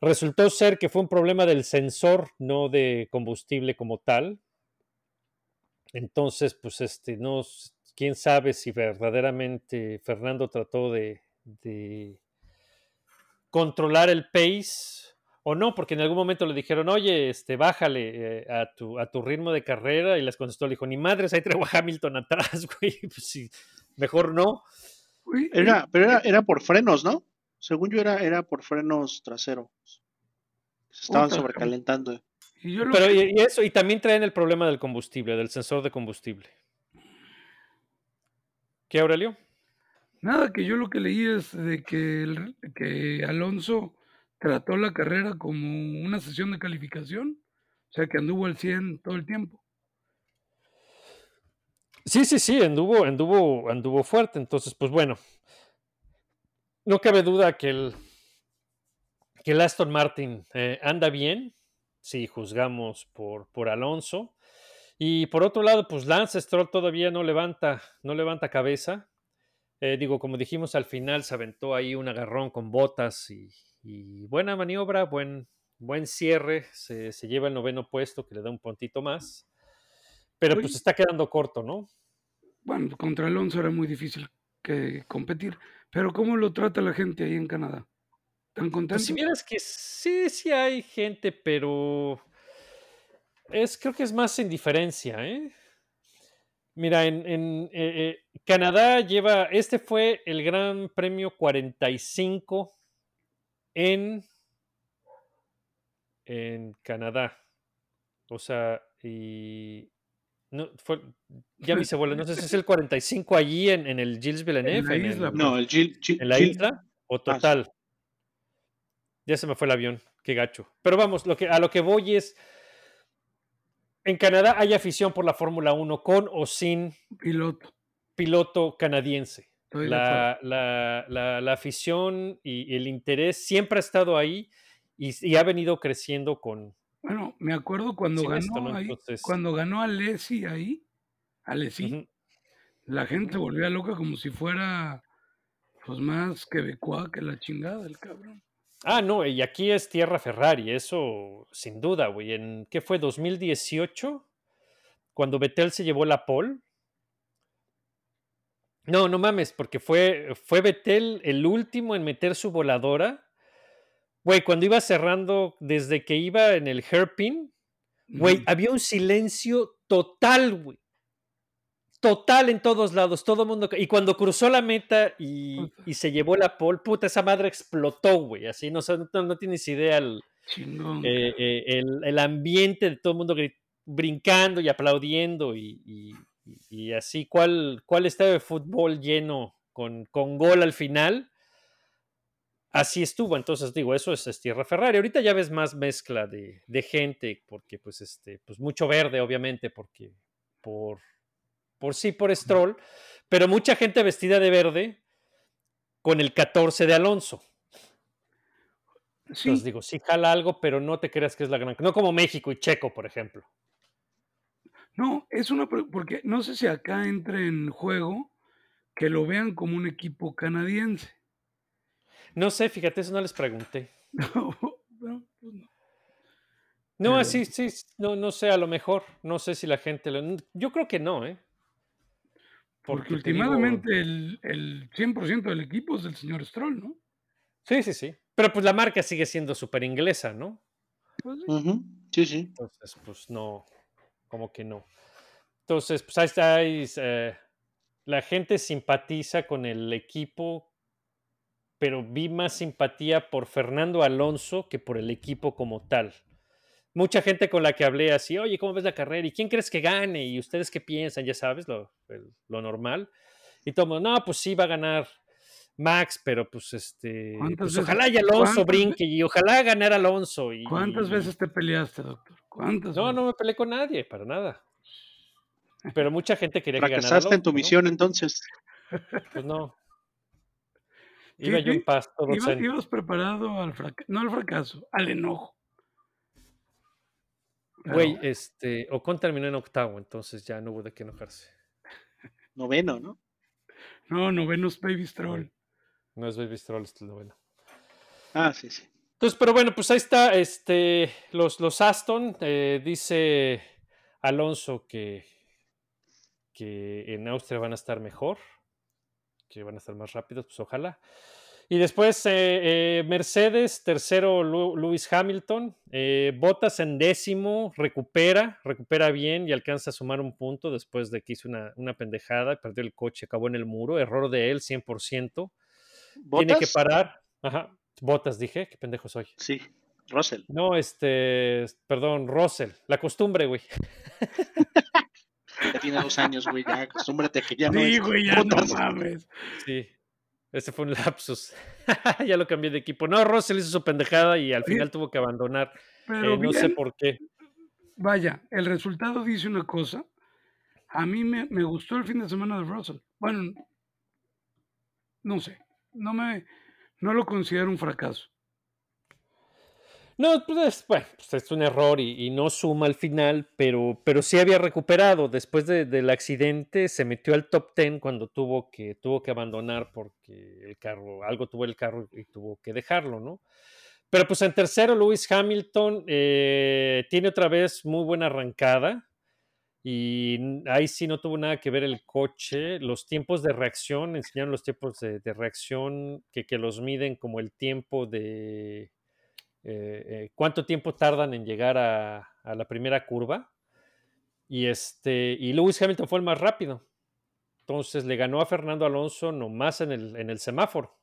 Resultó ser que fue un problema del sensor, no de combustible como tal. Entonces, pues este, no, quién sabe si verdaderamente Fernando trató de, de controlar el pace o no, porque en algún momento le dijeron, oye, este, bájale eh, a, tu, a tu ritmo de carrera, y les contestó, le dijo, ni madres, ahí traigo a Hamilton atrás, güey, pues sí, mejor no. Era, pero era, era por frenos, ¿no? Según yo era, era por frenos traseros. Se estaban Puta, sobrecalentando. y yo lo Pero que- y, eso, y también traen el problema del combustible, del sensor de combustible. ¿Qué, Aurelio? Nada, que yo lo que leí es de que, el- que Alonso trató la carrera como una sesión de calificación, o sea que anduvo al 100 todo el tiempo. Sí, sí, sí, anduvo, anduvo, anduvo fuerte. Entonces, pues bueno, no cabe duda que el, que el Aston Martin eh, anda bien, si juzgamos por, por Alonso. Y por otro lado, pues Lance Stroll todavía no levanta, no levanta cabeza. Eh, digo, como dijimos al final, se aventó ahí un agarrón con botas y, y buena maniobra, buen, buen cierre. Se, se lleva el noveno puesto, que le da un puntito más. Pero pues está quedando corto, ¿no? Bueno, contra Alonso era muy difícil que competir, pero ¿cómo lo trata la gente ahí en Canadá? ¿Tan Pues contentos? si vieras que sí, sí hay gente, pero es, creo que es más indiferencia, ¿eh? Mira, en, en, eh, eh, Canadá lleva, este fue el Gran Premio 45 en, en Canadá. O sea, y No, fue, ya me hice bola, no sé si es el 45 allí en, en el Gilles Villeneuve. En la en el- isla, No, el Gil, Gil- ¿En la isla o sí. total? Ya se me fue el avión, qué gacho. Pero vamos, lo que, a lo que voy es, en Canadá hay afición por la Fórmula 1 con o sin Piloto. piloto canadiense. La, la- la- la afición y el interés siempre ha estado ahí y, y ha venido creciendo con... Bueno, me acuerdo cuando ganó esto, ¿no? ahí, Entonces- cuando ganó Alessi ahí, Alessi, Ujú. la gente volvía loca como si fuera pues más quebecois que la chingada el cabrón. Ah, no, y aquí es tierra Ferrari, eso sin duda, güey. ¿En qué fue? ¿2018? Cuando Vettel se llevó la pole. No, no mames, porque fue, fue Vettel el último en meter su voladora. Güey, cuando iba cerrando, desde que iba en el hairpin, güey, había un silencio total, güey. Total en todos lados, todo el mundo. Y cuando cruzó la meta y, se llevó la pole, puta, esa madre explotó, güey. Así, no, no, no tienes idea el, eh, eh, el, el ambiente de todo el mundo brincando y aplaudiendo y, y- y- y así. ¿Cuál, ¿Cuál estadio de fútbol lleno con, con gol al final? Así estuvo, entonces digo, eso es, es tierra Ferrari. Ahorita ya ves más mezcla de, de gente, porque pues este, pues mucho verde, obviamente, porque por, por sí, por Stroll, pero mucha gente vestida de verde con el 14 de Alonso. sí, Entonces digo, sí jala algo, pero no te creas que es la gran. No como México y Checo, por ejemplo. no, es una porque no sé si acá entre en juego que lo vean como un equipo canadiense. No sé, fíjate, eso no les pregunté. No, no, pues no. No, Pero- sí, sí, no, no sé, a lo mejor. No sé si la gente lo. Yo creo que no, ¿eh? Porque digo- últimamente el, el 100% del equipo es del señor Stroll, ¿no? Sí, sí, sí. Pero pues la marca sigue siendo súper inglesa, ¿no? Pues sí. Sí, sí. Entonces, pues no, como que no. Entonces, pues ahí está. ahí eh, la gente simpatiza con el equipo, pero vi más simpatía por Fernando Alonso que por el equipo como tal. Mucha gente con la que hablé así, oye, ¿cómo ves la carrera? ¿Y quién crees que gane? ¿Y ustedes qué piensan? Ya sabes, lo, el- lo normal. Y todo mundo, no, pues sí, va a ganar Max, pero pues este, ¿Cuántas pues veces- ojalá y Alonso brinque y ojalá ganar Alonso. Y, ¿Cuántas y- veces te peleaste, doctor? ¿Cuántas no, veces? no me peleé con nadie, para nada. Pero mucha gente quería que ganara. Fracasaste en tu Alonso, ¿no? misión entonces. Pues no. Iba yo en paz, todo Iba- zen. ibas preparado al fracaso, no al fracaso, al enojo. Güey, este, Ocon terminó en octavo, entonces ya no hubo de qué enojarse. Noveno, ¿no? No, novenos Baby Stroll. No es Baby Stroll, es el noveno. Ah, sí, sí. Entonces, pero bueno, pues ahí está, este, los, los Aston, eh, dice Alonso que, que en Austria van a estar mejor, que van a estar más rápidos, pues ojalá. Y después eh, eh, Mercedes, tercero Lu- Lewis Hamilton, eh, Bottas en décimo, recupera, recupera bien y alcanza a sumar un punto después de que hizo una, una pendejada, perdió el coche, acabó en el muro, error de él 100%. Tiene que ¿Botas? parar. Ajá. Botas, dije, qué pendejo soy. Sí. Russell. No, este, perdón, Russell. La costumbre, güey. Ya tiene dos años, güey. Ya acostúmbrate a que ya no Sí, es güey, ya no mames. Sí. Ese fue un lapsus. ya lo cambié de equipo. No, Russell hizo su pendejada y al final tuvo que abandonar. Pero Eh, no sé por qué. vaya, el resultado dice una cosa. A mí me, me gustó el fin de semana de Russell. Bueno, no sé. No me, no lo considero un fracaso. No, pues es, pues es un error y, no suma al final, pero, pero sí había recuperado. Después de- del accidente se metió al top 10 cuando tuvo que, tuvo que abandonar porque el carro, algo tuvo el carro y tuvo que dejarlo, ¿no? Pero pues en tercero, Lewis Hamilton eh, tiene otra vez muy buena arrancada y ahí sí no tuvo nada que ver el coche. Los tiempos de reacción, enseñaron los tiempos de, de reacción que, que los miden como el tiempo de eh, eh, cuánto tiempo tardan en llegar a, a la primera curva. Y, este, y Lewis Hamilton fue el más rápido. Entonces le ganó a Fernando Alonso nomás en el, en el semáforo.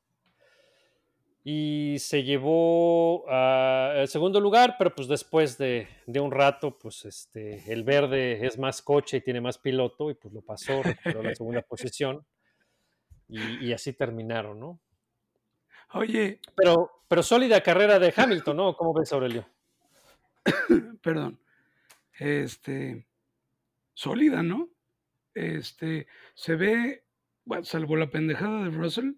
y se llevó a- al segundo lugar, pero pues después de, de un rato, pues este, el verde es más coche y tiene más piloto y pues lo pasó, recuperó la segunda posición y, y así terminaron, ¿no? Oye, Pero, pero sólida carrera de Hamilton, ¿no? ¿Cómo ves, Aurelio? perdón, este, sólida, ¿no? Este, se ve, bueno, salvo la pendejada de Russell,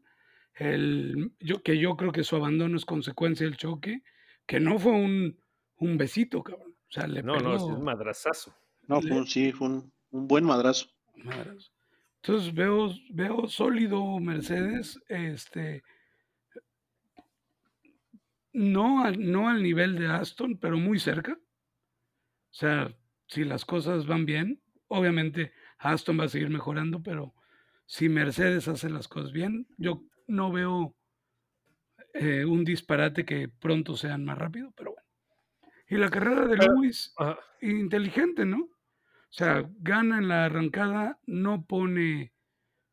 el, yo, que yo creo que su abandono es consecuencia del choque, que no fue un, un besito, cabrón. O sea, le No, no, es un madrazazo. No, fue un- sí, fue un, un buen madrazo. madres. Entonces veo, veo sólido Mercedes, este, no al, no al nivel de Aston, pero muy cerca. O sea, si las cosas van bien, obviamente Aston va a seguir mejorando, pero si Mercedes hace las cosas bien, yo no veo eh, un disparate que pronto sean más rápido, pero bueno. Y la carrera de Lewis, inteligente, ¿no? O sea, gana en la arrancada, no pone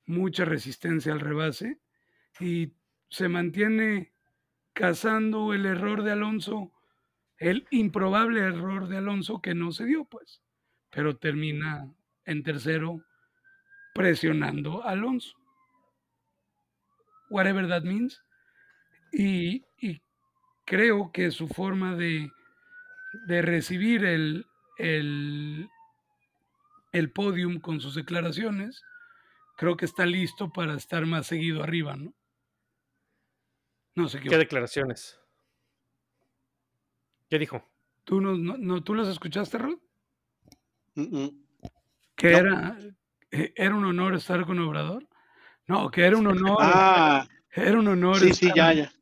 mucha resistencia al rebase y se mantiene cazando el error de Alonso, el improbable error de Alonso que no se dio, pues, pero termina en tercero presionando a Alonso. Whatever that means. Y, creo que su forma de, de recibir el, el, el podium con sus declaraciones, creo que está listo para estar más seguido arriba, ¿no? No sé qué. ¿Qué declaraciones? ¿Qué dijo? ¿Tú, no, no- no- ¿Tú las escuchaste, Rod? Mm, mm. Que No. era, eh, era un honor estar con Obrador. No, que era un honor. Ah, era un honor. sí, sí, estar- ya, ya.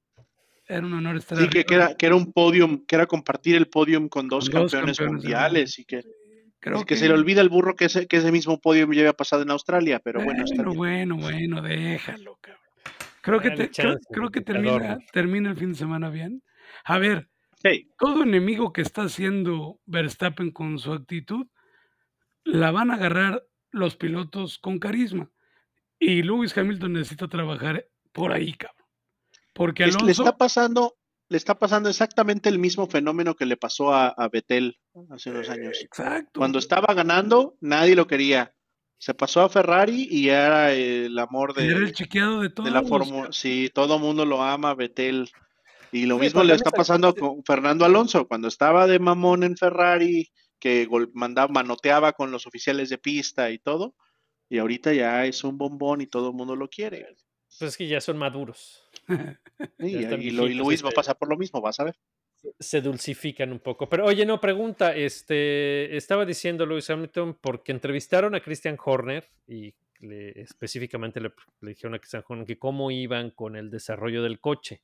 Era un honor estar Sí, que, era, que era un podium, que era compartir el podium con dos Con dos campeones, mundiales y que, Creo es que se le olvida al burro que ese, que ese mismo podium ya había pasado en Australia, pero bueno, está bueno, bien. bueno, bueno, déjalo, cabrón. Creo que, te- creo, chance, creo que te termina, termina el fin de semana bien. A ver, Sí, todo enemigo que está haciendo Verstappen con su actitud, la van a agarrar los pilotos con carisma. Y Lewis Hamilton necesita trabajar por ahí, cabrón. Porque le está pasando, le está pasando exactamente el mismo fenómeno que le pasó a, a Vettel hace unos años. exacto. Cuando estaba ganando, nadie lo quería. Se pasó a Ferrari y era el amor de, era el chiqueado de todos. de la Fórmula. Sí, todo mundo lo ama, Vettel. Y lo Sí, mismo le está pasando con Fernando Alonso. Cuando estaba de mamón en Ferrari, que mandaba, manoteaba con los oficiales de pista y todo. Y ahorita ya es un bombón y todo el mundo lo quiere. Pues es que ya son maduros. Y, Ya están y lo- y Luis va a pasar por lo mismo, vas a ver. Se dulcifican un poco. Pero oye, no, pregunta, este, estaba diciendo Lewis Hamilton porque entrevistaron a Christian Horner y le- específicamente le, le dijeron a Christian Horner que cómo iban con el desarrollo del coche.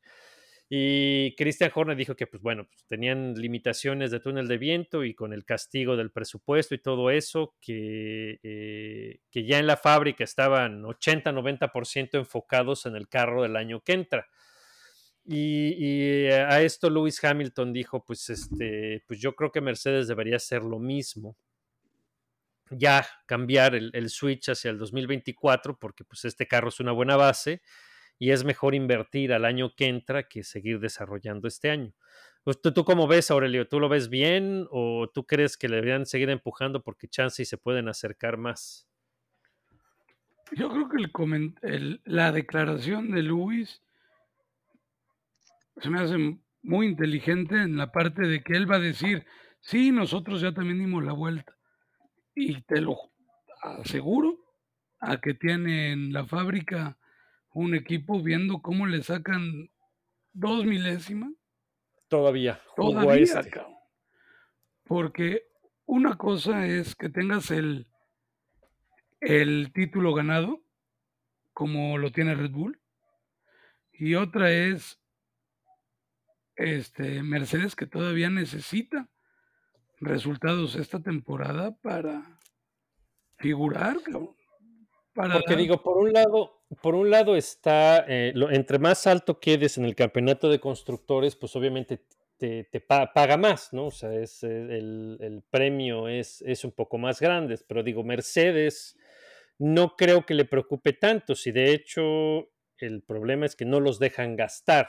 Y Christian Horner dijo que, pues bueno, pues, tenían limitaciones de túnel de viento y con el castigo del presupuesto y todo eso, que, eh, que ya en la fábrica estaban 80-90% enfocados en el carro del año que entra. Y, y a esto Lewis Hamilton dijo, pues, este, pues yo creo que Mercedes debería hacer lo mismo. Ya cambiar el, switch hacia el 2024, porque pues este carro es una buena base y es mejor invertir al año que entra que seguir desarrollando este año. Pues, ¿Tú, ¿Tú cómo ves, Aurelio? ¿Tú lo ves bien o tú crees que le deberían seguir empujando porque chance y se pueden acercar más? Yo creo que la declaración de Luis se me hace muy inteligente en la parte de que él va a decir, sí, nosotros ya también dimos la vuelta. Y te lo aseguro a que tiene en la fábrica un equipo viendo cómo le sacan dos milésimas Todavía, todavía, este. cabrón. Porque una cosa es que tengas el, el título ganado, como lo tiene Red Bull, y otra es este Mercedes que todavía necesita resultados esta temporada para figurar. Para Porque dar- digo, por un lado, por un lado está, eh, lo- entre más alto quedes en el campeonato de constructores, pues obviamente te, te pa- paga más, ¿no? O sea, es, eh, el, el premio es, es un poco más grande, pero digo, Mercedes no creo que le preocupe tanto, si de hecho el problema es que no los dejan gastar.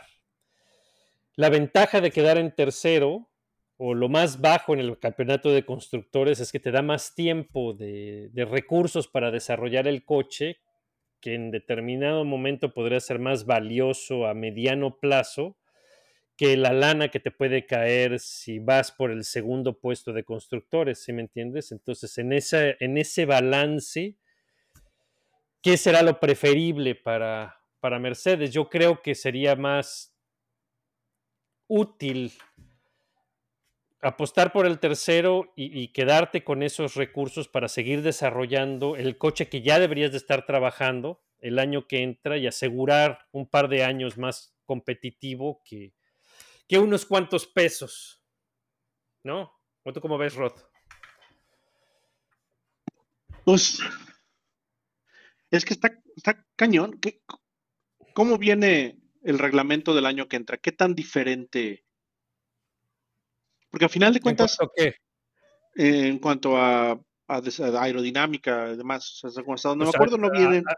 La ventaja de quedar en tercero o lo más bajo en el campeonato de constructores es que te da más tiempo de, recursos para desarrollar el coche que en determinado momento podría ser más valioso a mediano plazo que la lana que te puede caer si vas por el segundo puesto de constructores, ¿sí me entiendes? Entonces, en, en ese balance, ¿qué será lo preferible para, para Mercedes? Yo creo que sería más útil apostar por el tercero y, quedarte con esos recursos para seguir desarrollando el coche que ya deberías de estar trabajando el año que entra y asegurar un par de años más competitivo que, que unos cuantos pesos. ¿No? ¿O tú cómo ves, Rod? Pues es que está, está cañón. ¿Qué, ¿Cómo viene el reglamento del año que entra? ¿Qué tan diferente? Porque al final de cuentas, ¿En cuanto qué? eh, en cuanto a, a des- a aerodinámica y demás, hasta como hasta donde O me sea, acuerdo, no a- vienen, a-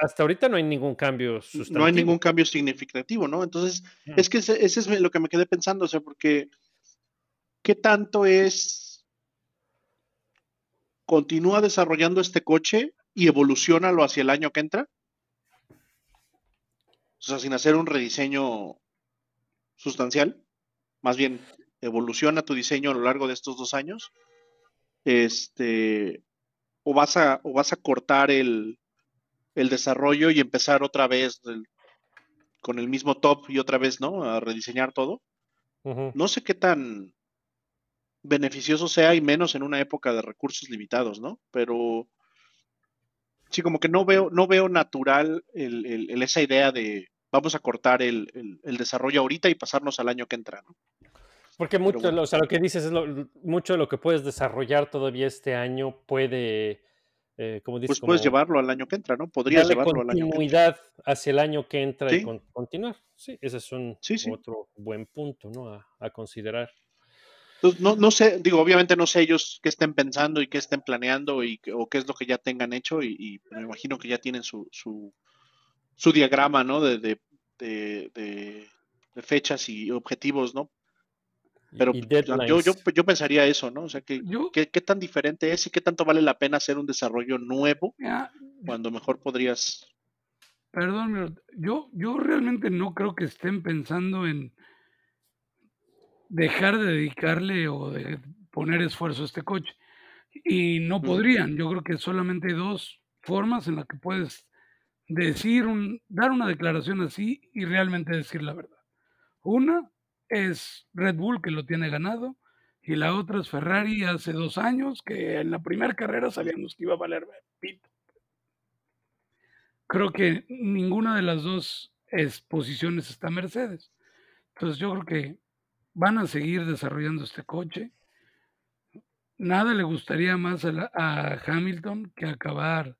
Hasta ahorita no hay ningún cambio sustantivo. no hay ningún cambio significativo, ¿no? Entonces, es que ese, ese es lo que me quedé pensando, o sea, porque ¿qué tanto es continúa desarrollando este coche y evolucionalo hacia el año que entra? O sea, sin hacer un rediseño sustancial, más bien evoluciona tu diseño a lo largo de estos dos años, este, o vas a, o vas a cortar el, el desarrollo y empezar otra vez con el mismo top y otra vez, ¿no? A rediseñar todo. No sé qué tan beneficioso sea y menos en una época de recursos limitados, ¿no? Pero sí, como que no veo, no veo natural el, el- el- esa idea de vamos a cortar el, desarrollo ahorita y pasarnos al año que entra, ¿no? Porque mucho, bueno. o sea, lo que dices es lo- mucho de lo que puedes desarrollar todavía este año puede, eh, como dices, Pues puedes como llevarlo al año que entra, ¿no? Podrías llevarlo al año que entra. continuidad hacia el año que entra y con- continuar. Sí, ese es un Sí, sí. otro buen punto, ¿no? A, a considerar. Entonces, no, no sé, digo, obviamente no sé ellos qué estén pensando y qué estén planeando y, qué- o qué es lo que ya tengan hecho y, y me imagino que ya tienen su, su, su diagrama, ¿no? De, de, de, de- de fechas y objetivos, ¿no? Pero pues, yo, yo, yo pensaría eso, ¿no? O sea, que, Yo, ¿qué, qué tan diferente es y qué tanto vale la pena hacer un desarrollo nuevo cuando mejor podrías... perdón, yo, yo realmente no creo que estén pensando en dejar de dedicarle o de poner esfuerzo a este coche. Y no Ujú. podrían. Yo creo que solamente hay dos formas en las que puedes decir un, dar una declaración así y realmente decir la verdad. Una es Red Bull que lo tiene ganado y la otra es Ferrari hace dos años que en la primera carrera sabíamos que iba a valer pito. Creo que ninguna de las dos es- posiciones está Mercedes. Entonces yo creo que van a seguir desarrollando este coche. Nada le gustaría más a, la- a Hamilton que acabar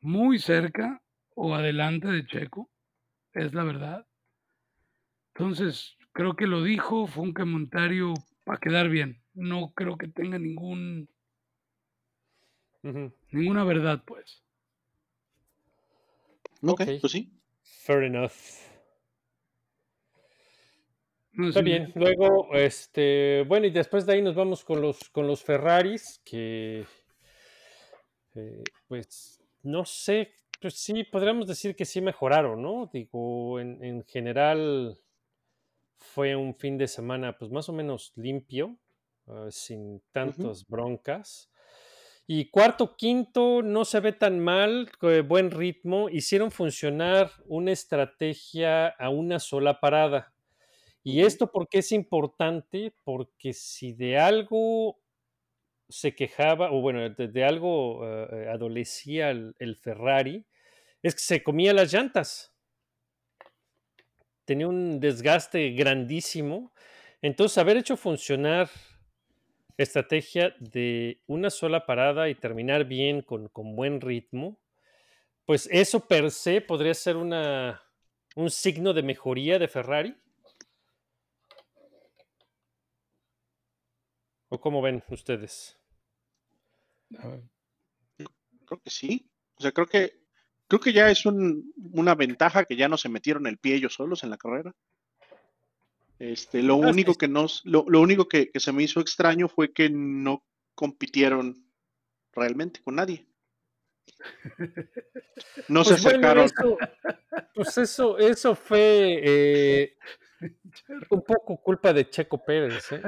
muy cerca o adelante de Checo, es la verdad. Entonces, creo que lo dijo, fue un comentario para quedar bien. No creo que tenga ningún, ninguna verdad, pues. Ok, Ok. pues sí. Fair enough. Está bien. Luego, este, bueno, y después de ahí nos vamos con los, con los Ferraris, que, eh, pues, no sé, pues sí, podríamos decir que sí mejoraron, ¿no? Digo, en, en general fue un fin de semana, pues, más o menos limpio, ah, sin tantas broncas. Y cuarto, quinto, no se ve tan mal, eh, buen ritmo. Hicieron funcionar una estrategia a una sola parada. Y esto porque es importante, porque si de algo se quejaba, o bueno, de, de algo eh, adolecía el, el Ferrari, es que se comía las llantas. Tenía un desgaste grandísimo. Entonces, haber hecho funcionar estrategia de una sola parada y terminar bien con, con buen ritmo, pues eso per se podría ser una, un signo de mejoría de Ferrari. ¿O cómo ven ustedes? Creo que sí. O sea, creo que creo que ya es un- una ventaja que ya no se metieron el pie ellos solos en la carrera. Este, lo Ah, único que nos, lo, lo único que, que se me hizo extraño fue que no compitieron realmente con nadie. No se Pues bueno, acercaron. eso, pues eso, eso fue eh, un poco culpa de Checo Pérez, ¿eh?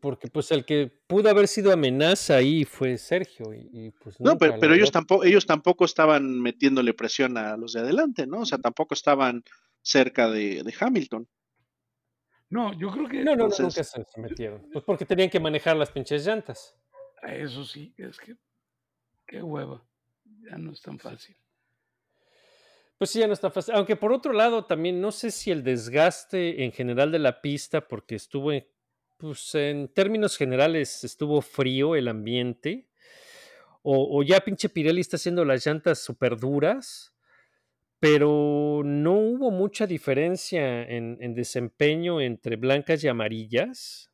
Porque pues el que pudo haber sido amenaza ahí fue Sergio y, y, pues No, pero, nunca pero ellos tampoco, ellos tampoco estaban metiéndole presión a los de adelante, ¿no? O sea, tampoco estaban cerca de, de Hamilton. No, yo creo que No, no, no, Entonces- nunca se, se metieron. Pues porque tenían que manejar las pinches llantas. eso sí, es que qué hueva. Ya no es tan fácil. Pues sí, ya no está fácil. Aunque por otro lado, también no sé si el desgaste en general de la pista, porque estuvo, en- pues en términos generales, estuvo frío el ambiente, o, ya pinche Pirelli está haciendo las llantas súper duras, pero no hubo mucha diferencia en, en desempeño entre blancas y amarillas.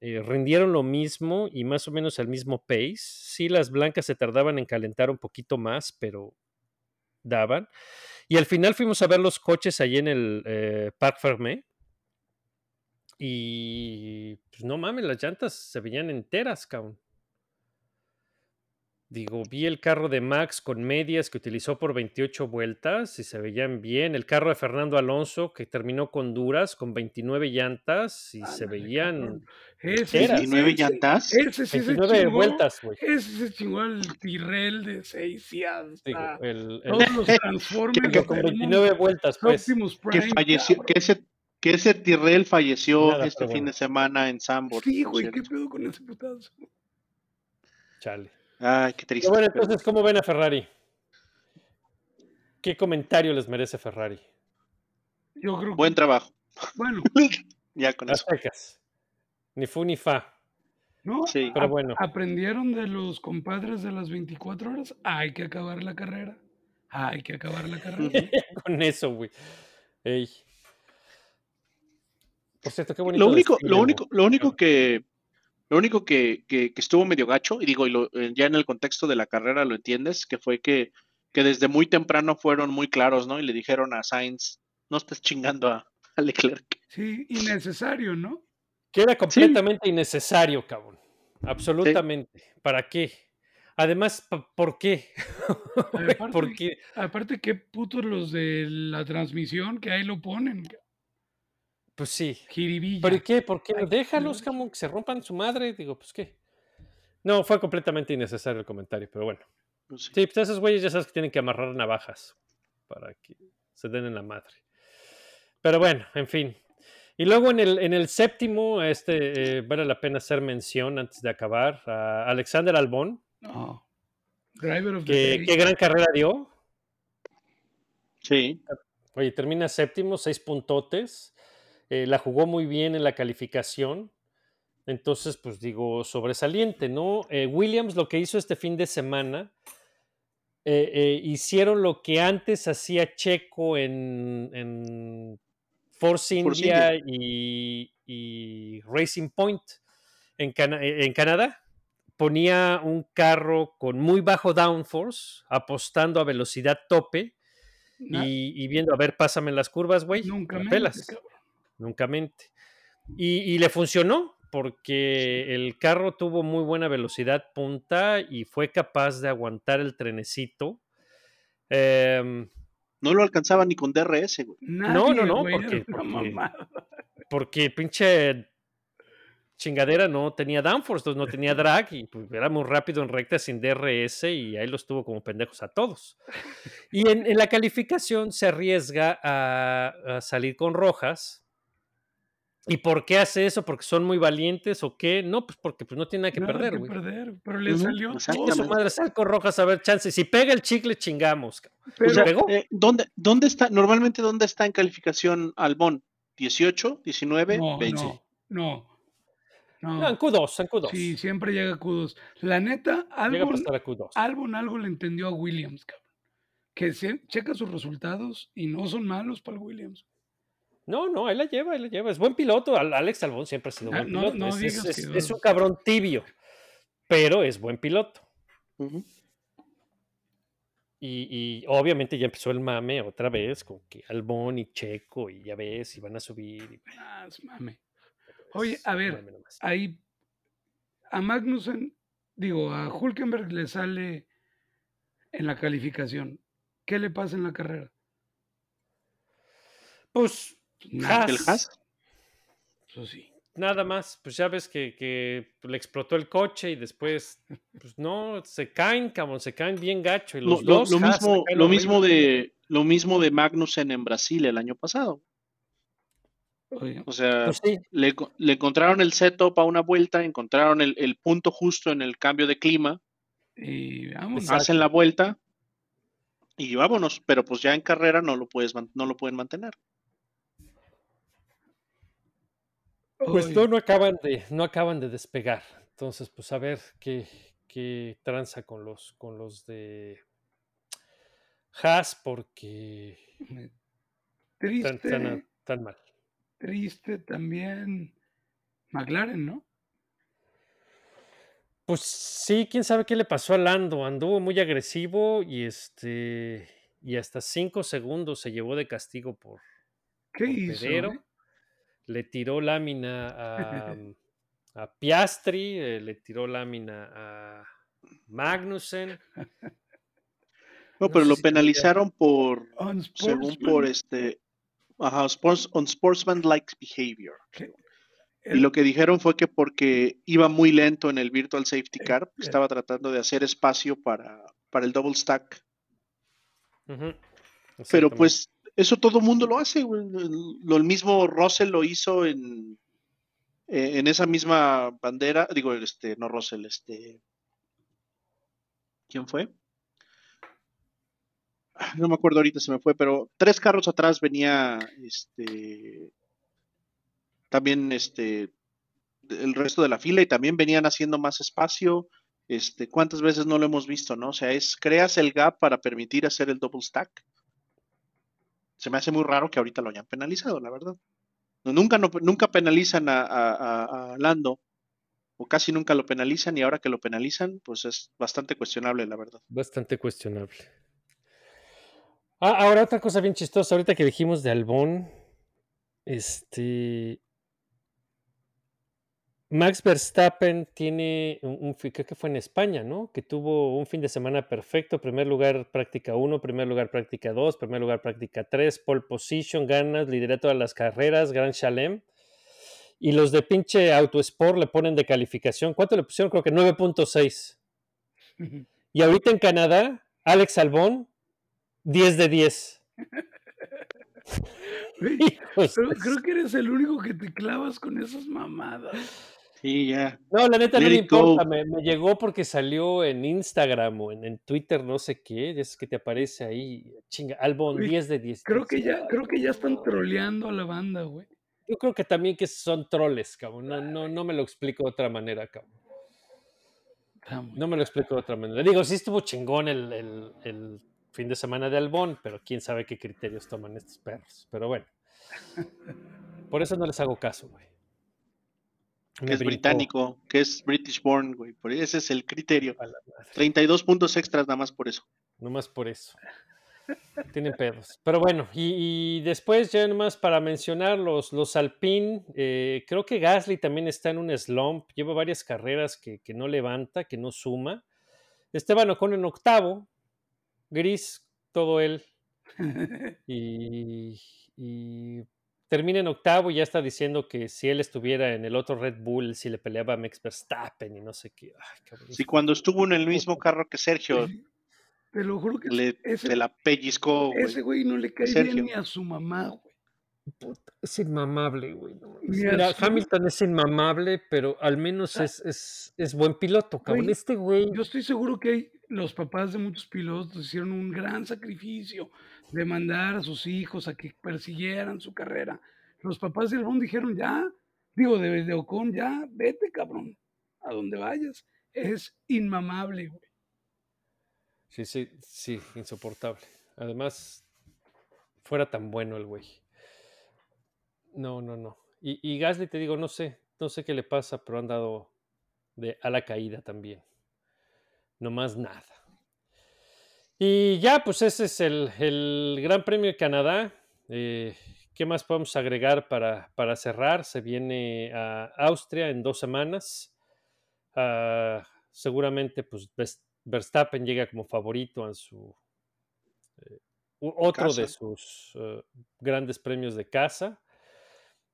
Eh, rindieron lo mismo y más o menos al mismo pace. Sí, las blancas se tardaban en calentar un poquito más, pero daban. Y al final fuimos a ver los coches allí en el eh, Parc Fermé. Y pues no mames, las llantas se veían enteras, cabrón. Digo, vi el carro de Max con medias que utilizó por 28 vueltas y se veían bien. El carro de Fernando Alonso que terminó con duras, con 29 llantas y se veían. Ese, enteras. sí, 29 ese- llantas. ese sí se 29 chingó. vueltas, güey. Ese se chingó el Tyrrell de 6 y Digo, hasta el- el- todos los Transformers. que con del 29 mundo. vueltas, pues. Que falleció, que ese, que ese Tyrrell falleció Nada, este fin bueno. de semana en Sambor. Sí, güey, qué pedo con ese putazo. Chale. Ay, qué triste. Pero bueno, entonces, ¿cómo ven a Ferrari? ¿Qué comentario les merece Ferrari? Yo creo que, Buen trabajo. bueno, Ya con Las eso. secas. Ni fu ni fa. ¿no? Sí. Pero bueno. Aprendieron de los compadres de las 24 horas. Hay que acabar la carrera. Hay que acabar la carrera. Con eso, güey. Ey. Por cierto, qué bonito. Lo único, lo único, lo único que, lo único que, que- que estuvo medio gacho, y digo, y lo- eh, ya en el contexto de la carrera lo entiendes, que fue que, que desde muy temprano fueron muy claros, ¿no? Y le dijeron a Sainz, no estés chingando a, a Leclerc. Sí, innecesario, ¿no? Que era completamente innecesario, cabrón. Absolutamente. ¿Para qué? Además, ¿por qué? Aparte- ¿Por qué? Aparte, qué putos los de la transmisión que ahí lo ponen. Pues sí. Jiribilla. ¿Pero y qué? ¿Por qué? no? Déjalos, como que se rompan su madre. Digo, pues qué. No, fue completamente innecesario el comentario, pero bueno. Pues sí. Sí, pues esos güeyes ya sabes que tienen que amarrar navajas para que se den en la madre. Pero bueno, en fin. Y luego en el, en el séptimo, este eh, vale la pena hacer mención antes de acabar a Alexander Albón, No. Driver of the que day. qué gran carrera dio. Sí. Oye, termina séptimo, seis puntotes. Eh, la jugó muy bien en la calificación. Entonces, pues digo, sobresaliente, ¿no? Eh, Williams lo que hizo este fin de semana, eh, hicieron lo que antes hacía Checo en, en Force Force India y, y Racing Point en, Cana- en Canadá. Ponía un carro con muy bajo downforce, apostando a velocidad tope Na- y, y viendo, a ver, pásame las curvas, güey. Nunca mente, pelas. cabrón. Nunca mente. Y, y le funcionó porque el carro tuvo muy buena velocidad punta y fue capaz de aguantar el trenecito. Em, No lo alcanzaba ni con DRS, güey. Nadie, no, no, güey, porque- porque- pinche chingadera no tenía downforce, entonces no tenía drag y pues, era muy rápido en recta sin DRS y ahí los tuvo como pendejos a todos. Y en, en la calificación se arriesga a, a salir con rojas. ¿Y por qué hace eso? ¿Porque son muy valientes o qué? No, pues porque pues, no tiene nada que Nada perder, que güey. perder, pero le salió. Chingue su todo. madre, sal con rojas a ver chance. Si pega el chicle, chingamos. cabrón. Pero, o sea, ¿pegó? eh, ¿dónde, ¿dónde está, normalmente dónde está en calificación Albón? ¿18, 19, no, 20? no, no, no. No, en Q2, en Q2. Sí, siempre llega a Q2. La neta, Llega a Albon, pasar a Q2. Albon algo le entendió a Williams, cabrón. Que se, checa sus resultados y no son malos para el Williams. No, no, ahí la lleva, ahí la lleva. Es buen piloto. Al- Alex Albón siempre ha sido Ah, buen no- piloto. no es, un cabrón tibio, pero es buen piloto. Y, y obviamente ya empezó el mame otra vez con que Albón y Checo y ya ves, y van a subir. y Ah, es mame. Oye, a ver, ahí a Magnussen, digo, a Hulkenberg le sale en la calificación. ¿Qué le pasa en la carrera? Pues Nada, ¿El Haas? Eso sí. nada más, pues ya ves que, que le explotó el coche y después, pues no, se caen, cabrón, se caen bien gacho. Y Lo, los lo- dos lo Haas mismo, lo de lo mismo de Magnussen en Brasil el año pasado. O sea, Pues sí, le, co- le encontraron el setup a una vuelta, encontraron el, el punto justo en el cambio de clima, y vámonos. Exacto. hacen la vuelta y vámonos, pero pues ya en carrera no lo puedes no lo pueden mantener. Pues no, no acaban de, no acaban de despegar. Entonces, pues a ver qué, qué tranza con los, con los de Haas, porque tan, Triste, tan, tan mal. triste también McLaren, ¿no? Pues sí, quién sabe qué le pasó a Lando. Anduvo muy agresivo y este y hasta cinco segundos se llevó de castigo por, ¿Qué por hizo? eh? Le tiró lámina a, a Piastri, eh, le tiró lámina a Magnussen. No, No pero sé lo si penalizaron por, On según por este, ajá, sports, on sportsmanlike behavior. Y lo que dijeron fue que porque iba muy lento en el virtual safety car, eh. estaba tratando de hacer espacio para, para el double stack. Pero pues eso todo mundo lo hace. Lo el mismo Russell lo hizo en, en esa misma bandera. Digo, este, no Russell, este. ¿Quién fue? Ah, No me acuerdo ahorita, se me fue, pero tres carros atrás venía este. También este. El resto de la fila y también venían haciendo más espacio. Este, ¿cuántas veces no lo hemos visto, no? O sea, es creas el gap para permitir hacer el double stack se me hace muy raro que ahorita lo hayan penalizado, la verdad. Nunca, nunca penalizan a- a- a Lando, o casi nunca lo penalizan, y ahora que lo penalizan, pues es bastante cuestionable, la verdad. Bastante cuestionable. Ah, ahora otra cosa bien chistosa, ahorita que dijimos de Albón, este Max Verstappen tiene un, un creo que fue en España, ¿no? Que tuvo un fin de semana perfecto, primer lugar práctica 1, primer lugar práctica 2, primer lugar práctica 3, pole position, ganas, lidera todas las carreras, Gran Chalem. Y los de pinche Autosport le ponen de calificación, ¿cuánto le pusieron? Creo que 9.6. Y ahorita en Canadá, Alex Albón, 10 de 10. Güey, Hijos pero de creo que eres el único que te clavas con esas mamadas. Sí, ya. No, la neta no me importa, me, me llegó porque salió en Instagram o en, en Twitter, no sé qué, es que te aparece ahí, chinga, Albon, Uy, 10 de 10. Creo que ya, creo que ya están troleando a la banda, güey. Yo creo que también que son troles, cabrón, no, no, no me lo explico de otra manera, cabrón. No me lo explico de otra manera. Digo, sí estuvo chingón el, el- el fin de semana de Albón, pero quién sabe qué criterios toman estos perros. Pero bueno, por eso no les hago caso, güey. Que es británico, que es British born, güey. Por ese es el criterio. a la madre. 32 puntos extras nada más por eso. Nomás por eso. Tienen pedos. Pero bueno, y, y después ya nomás para mencionar los, los Alpine, eh, creo que Gasly también está en un slump, lleva varias carreras que, que no levanta, que no suma. Esteban Ocon en octavo, gris, todo él, y, y termina en octavo y ya está diciendo que si él estuviera en el otro Red Bull, si le peleaba a Max Verstappen y no sé qué. Ay, Si cuando estuvo en el mismo carro que Sergio, Te lo juro que le, ese, se la pellizcó, güey. ese güey no le cae Sergio. bien ni a su mamá, güey. Puta, es inmamable, güey. no Mira. Hamilton es inmamable, pero al menos es, es, es buen piloto, cabrón. Güey, Este güey, Yo estoy seguro que hay- los papás de muchos pilotos hicieron un gran sacrificio de mandar a sus hijos a que persiguieran su carrera. Los papás de Albon dijeron, ya, digo, de, de Ocon, ya, vete, cabrón, a donde vayas. Es inmamable, güey. sí, sí, sí, insoportable. Además, fuera tan bueno el güey. No, no, no. Y, y Gasly, te digo, no sé, no sé qué le pasa, pero han dado de, a la caída también. No más nada. Y ya, pues ese es el, el Gran Premio de Canadá. Eh, ¿Qué más podemos agregar para, para cerrar? Se viene a Austria en dos semanas. Ah, seguramente, pues Vers- Verstappen llega como favorito a su eh, otro de sus eh, grandes premios de casa.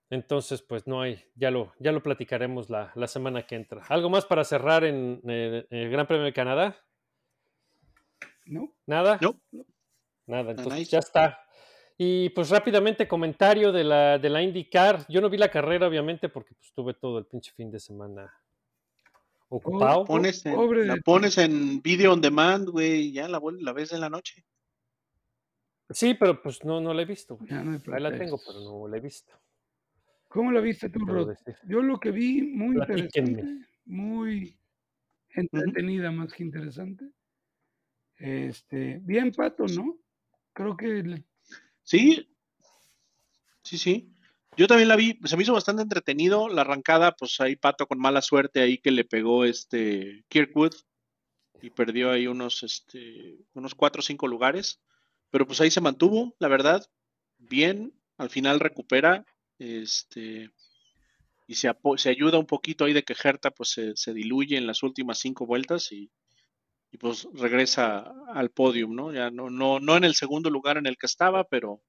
Entonces, pues no hay, ya lo, ya lo platicaremos la, la semana que entra. ¿Algo más para cerrar en, el Gran Premio de Canadá? ¿No? ¿Nada? No. Nada, entonces nice. ya está. Y pues rápidamente comentario de la, de la IndyCar. Yo no vi la carrera, obviamente, porque pues tuve todo el pinche fin de semana ocupado. Pones en, Pobre la pones en video on demand, güey, y ya la, la ves en la noche. Sí, pero pues no, no la he visto. güey. Ya no hay Ahí la tengo, pero no la he visto. ¿Cómo la viste tú, Rod? Yo lo que vi, muy Platíquenme. interesante, muy entretenida más que interesante. Este, bien pato, ¿no? Creo que Sí, sí, sí. Yo también la vi, se me hizo bastante entretenido. La arrancada, pues ahí Pato con mala suerte ahí que le pegó este Kirkwood y perdió ahí unos, este, unos cuatro o cinco lugares. Pero pues ahí se mantuvo, la verdad, bien. Al final recupera, este, y se, se ayuda un poquito ahí de que Herta pues se, se diluye en las últimas cinco vueltas y, y, pues regresa al podium, ¿no? Ya no, no, no en el segundo lugar en el que estaba, pero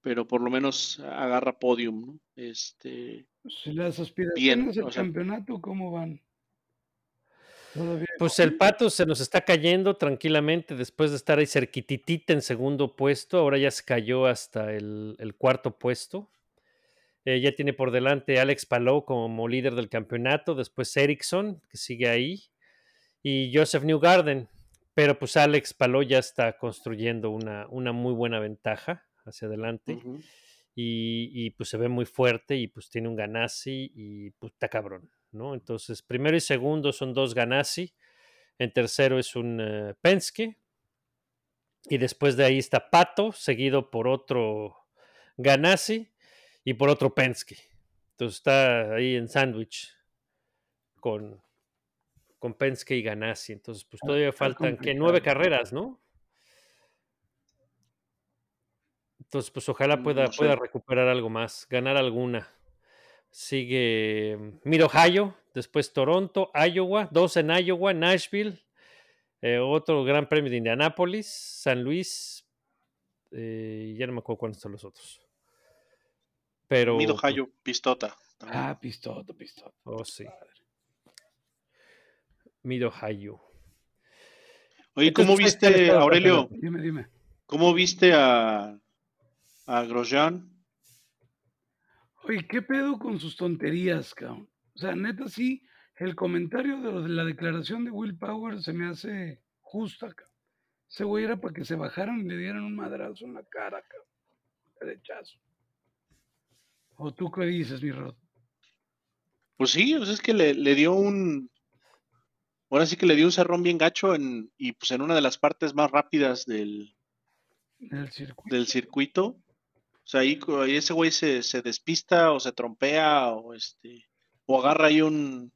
pero por lo menos agarra podium, ¿no? Este, las aspiraciones al o sea- campeonato, ¿cómo van? Todavía Pues el pato se nos está cayendo tranquilamente después de estar ahí cerquititita en segundo puesto. Ahora ya se cayó hasta el, el cuarto puesto. Eh, ya tiene por delante Alex Palou como líder del campeonato, después Ericsson, que sigue ahí, y Joseph Newgarden. Pero pues Alex Palou ya está construyendo una, una muy buena ventaja hacia adelante. y, y, pues se ve muy fuerte y pues tiene un Ganassi y pues está cabrón, ¿no? Entonces, primero y segundo son dos Ganassi, en tercero es un eh, Penske y después de ahí está Pato, seguido por otro Ganassi y por otro Penske. Entonces está ahí en sándwich con, con Penske y Ganassi. Entonces, pues todavía está faltan que nueve carreras, ¿no? Entonces, pues ojalá Mm, pueda, no sé. pueda recuperar algo más, ganar alguna. Sigue mm, Mid Ohio, después Toronto, Iowa, dos en Iowa, Nashville, eh, otro Gran Premio de Indianápolis, San Luis, eh, ya no me acuerdo cuáles son los otros. Pero. Mid Ohio, Pistota. también. Ah, pistoto, pistoto. oh, sí. Mid Ohio. Oye, ¿cómo viste, Aurelio? Dime, dime. ¿Cómo viste a, a Grosjean? Oye, ¿qué pedo con sus tonterías, cabrón? O sea, neta, sí, el comentario de, lo de la declaración de Will Power se me hace justa, cabrón. Ese güey era para que se bajaran y le dieran un madrazo en la cara, cabrón. Derechazo. ¿O tú qué dices, mi Rod? Pues sí, pues es que le, le dio un. Ahora sí que le dio un cerrón bien gacho en, y pues en una de las partes más rápidas del, Del circuito. del circuito. O sea, ahí, ahí ese güey se, se despista o se trompea o este o agarra ahí un,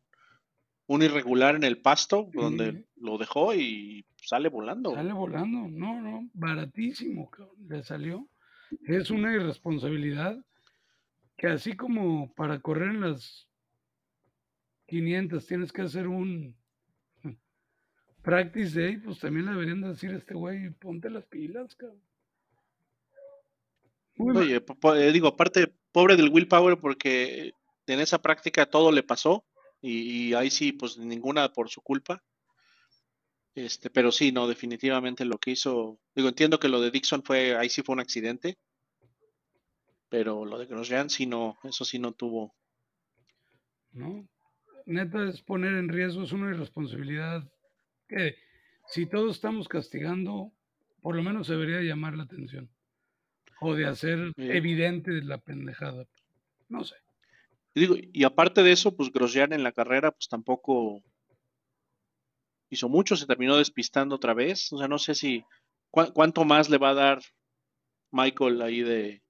un irregular en el pasto donde lo dejó y sale volando. Sale volando. No, no, baratísimo, cabrón. Le salió. Es una irresponsabilidad que así como para correr en las 500 tienes que hacer un practice day, pues también le deberían de decir a este güey, ponte las pilas, cabrón. Oye, po- eh, digo, aparte, pobre del Willpower porque en esa práctica todo le pasó y, y ahí sí, pues ninguna por su culpa. Este, pero sí, no, definitivamente lo que hizo, digo, entiendo que lo de Dixon fue, ahí sí fue un accidente, pero lo de Grosjean sí no, eso sí no tuvo. ¿no? Neta es poner en riesgo, es una irresponsabilidad que si todos estamos castigando, por lo menos debería llamar la atención. O de hacer Sí. evidente la pendejada. No sé. Y digo, y aparte de eso, pues Grosjean en la carrera, pues tampoco hizo mucho, se terminó despistando otra vez. O sea, no sé si cua- cuánto más le va a dar Michael ahí de,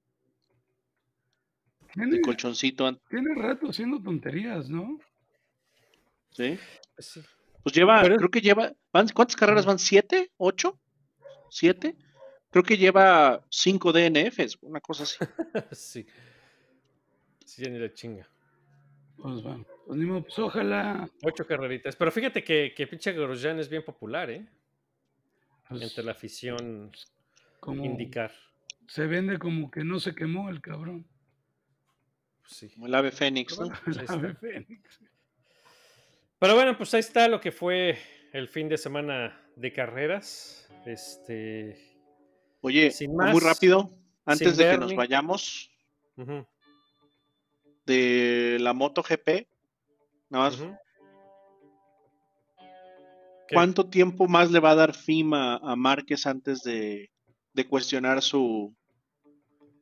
Tiene, de colchoncito, tiene rato haciendo tonterías, ¿no? ¿sí? Sí. Pues lleva, Pero- creo que lleva, van- ¿cuántas carreras van? ¿Siete? ¿Ocho? siete. Creo que lleva cinco DNFs, una cosa así. sí. Sí, ya ni la chinga. Pues bueno, pues ni modo, pues ojalá. Ocho carreritas. Pero fíjate que, que pinche Grosjean es bien popular, ¿eh? pues, Entre la afición como indicar. se vende como que no se quemó el cabrón. Sí. Como el ave Fénix, ¿no? El ave fénix. Pero bueno, pues ahí está lo que fue el fin de semana de carreras. Este. Oye, Sin muy más, rápido, antes de que nos vayamos de la MotoGP, nada más. ¿cuánto tiempo más le va a dar FIMA a Márquez antes de, de cuestionar su,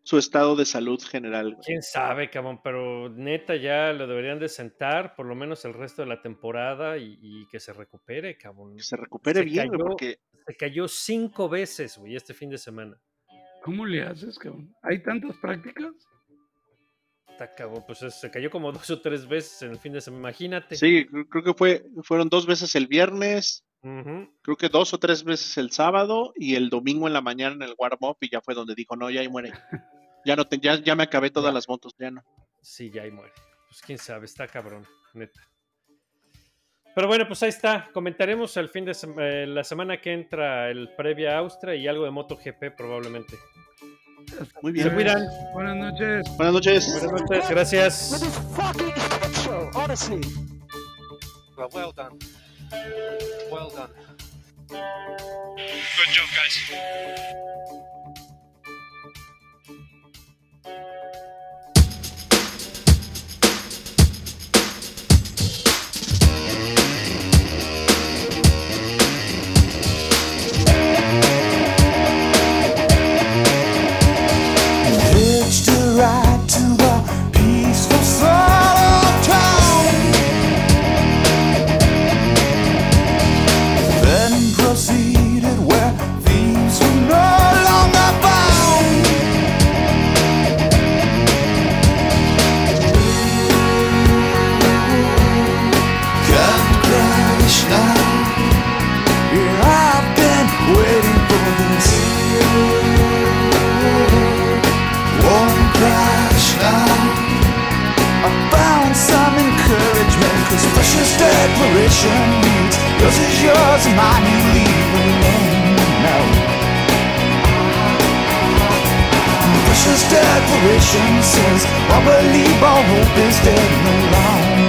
su estado de salud general? güey? Quién sabe, cabrón, pero neta ya lo deberían de sentar por lo menos el resto de la temporada y, y que se recupere, cabrón. Que se recupere Se bien, cayó. porque Se cayó cinco veces, güey, este fin de semana. ¿Cómo le haces, cabrón? ¿Hay tantas prácticas? Está cabrón, pues es- se cayó como dos o tres veces en el fin de semana. Imagínate. sí, creo que fue, fueron dos veces el viernes, creo que dos o tres veces el sábado y el domingo en la mañana en el warm-up y ya fue donde dijo, no, ya ahí muere. Ya no te, ya, ya me acabé todas Ya. las motos, ya no. Sí, ya ahí muere. Pues quién sabe, está cabrón, neta. Pero bueno, pues ahí está. Comentaremos el fin de sema- eh, la semana que entra el previa Austria y algo de MotoGP probablemente. Muy Se bien. cuidan. Buenas noches. Buenas noches. Buenas noches, gracias. Well, well done. Well done. Good job, guys. Thank you. Declaration means yours is yours and mine you leave alone now. Precious declaration says, I believe all hope is dead no longer.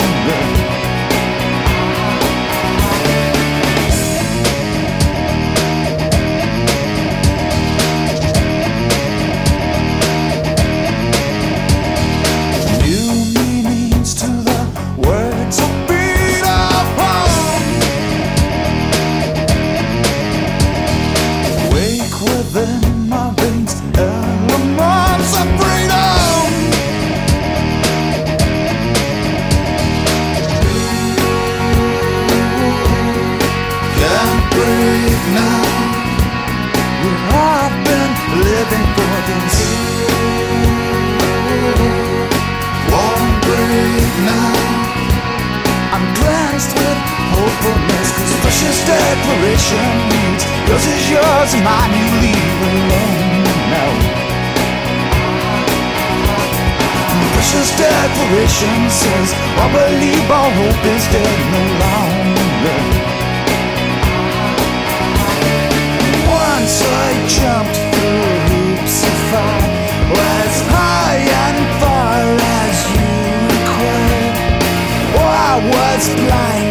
Declaration says, I believe all hope is dead no longer. Once I jumped through hoops of fire, as high and far as you required. Oh, I was blind,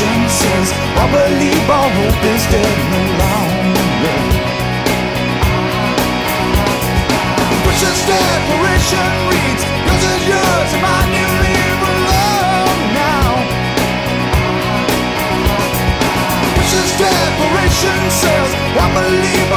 declaration says, I believe all hope is dead no longer. Precious declaration reads, yours is yours, and mine you leave alone now. Precious declaration says, I believe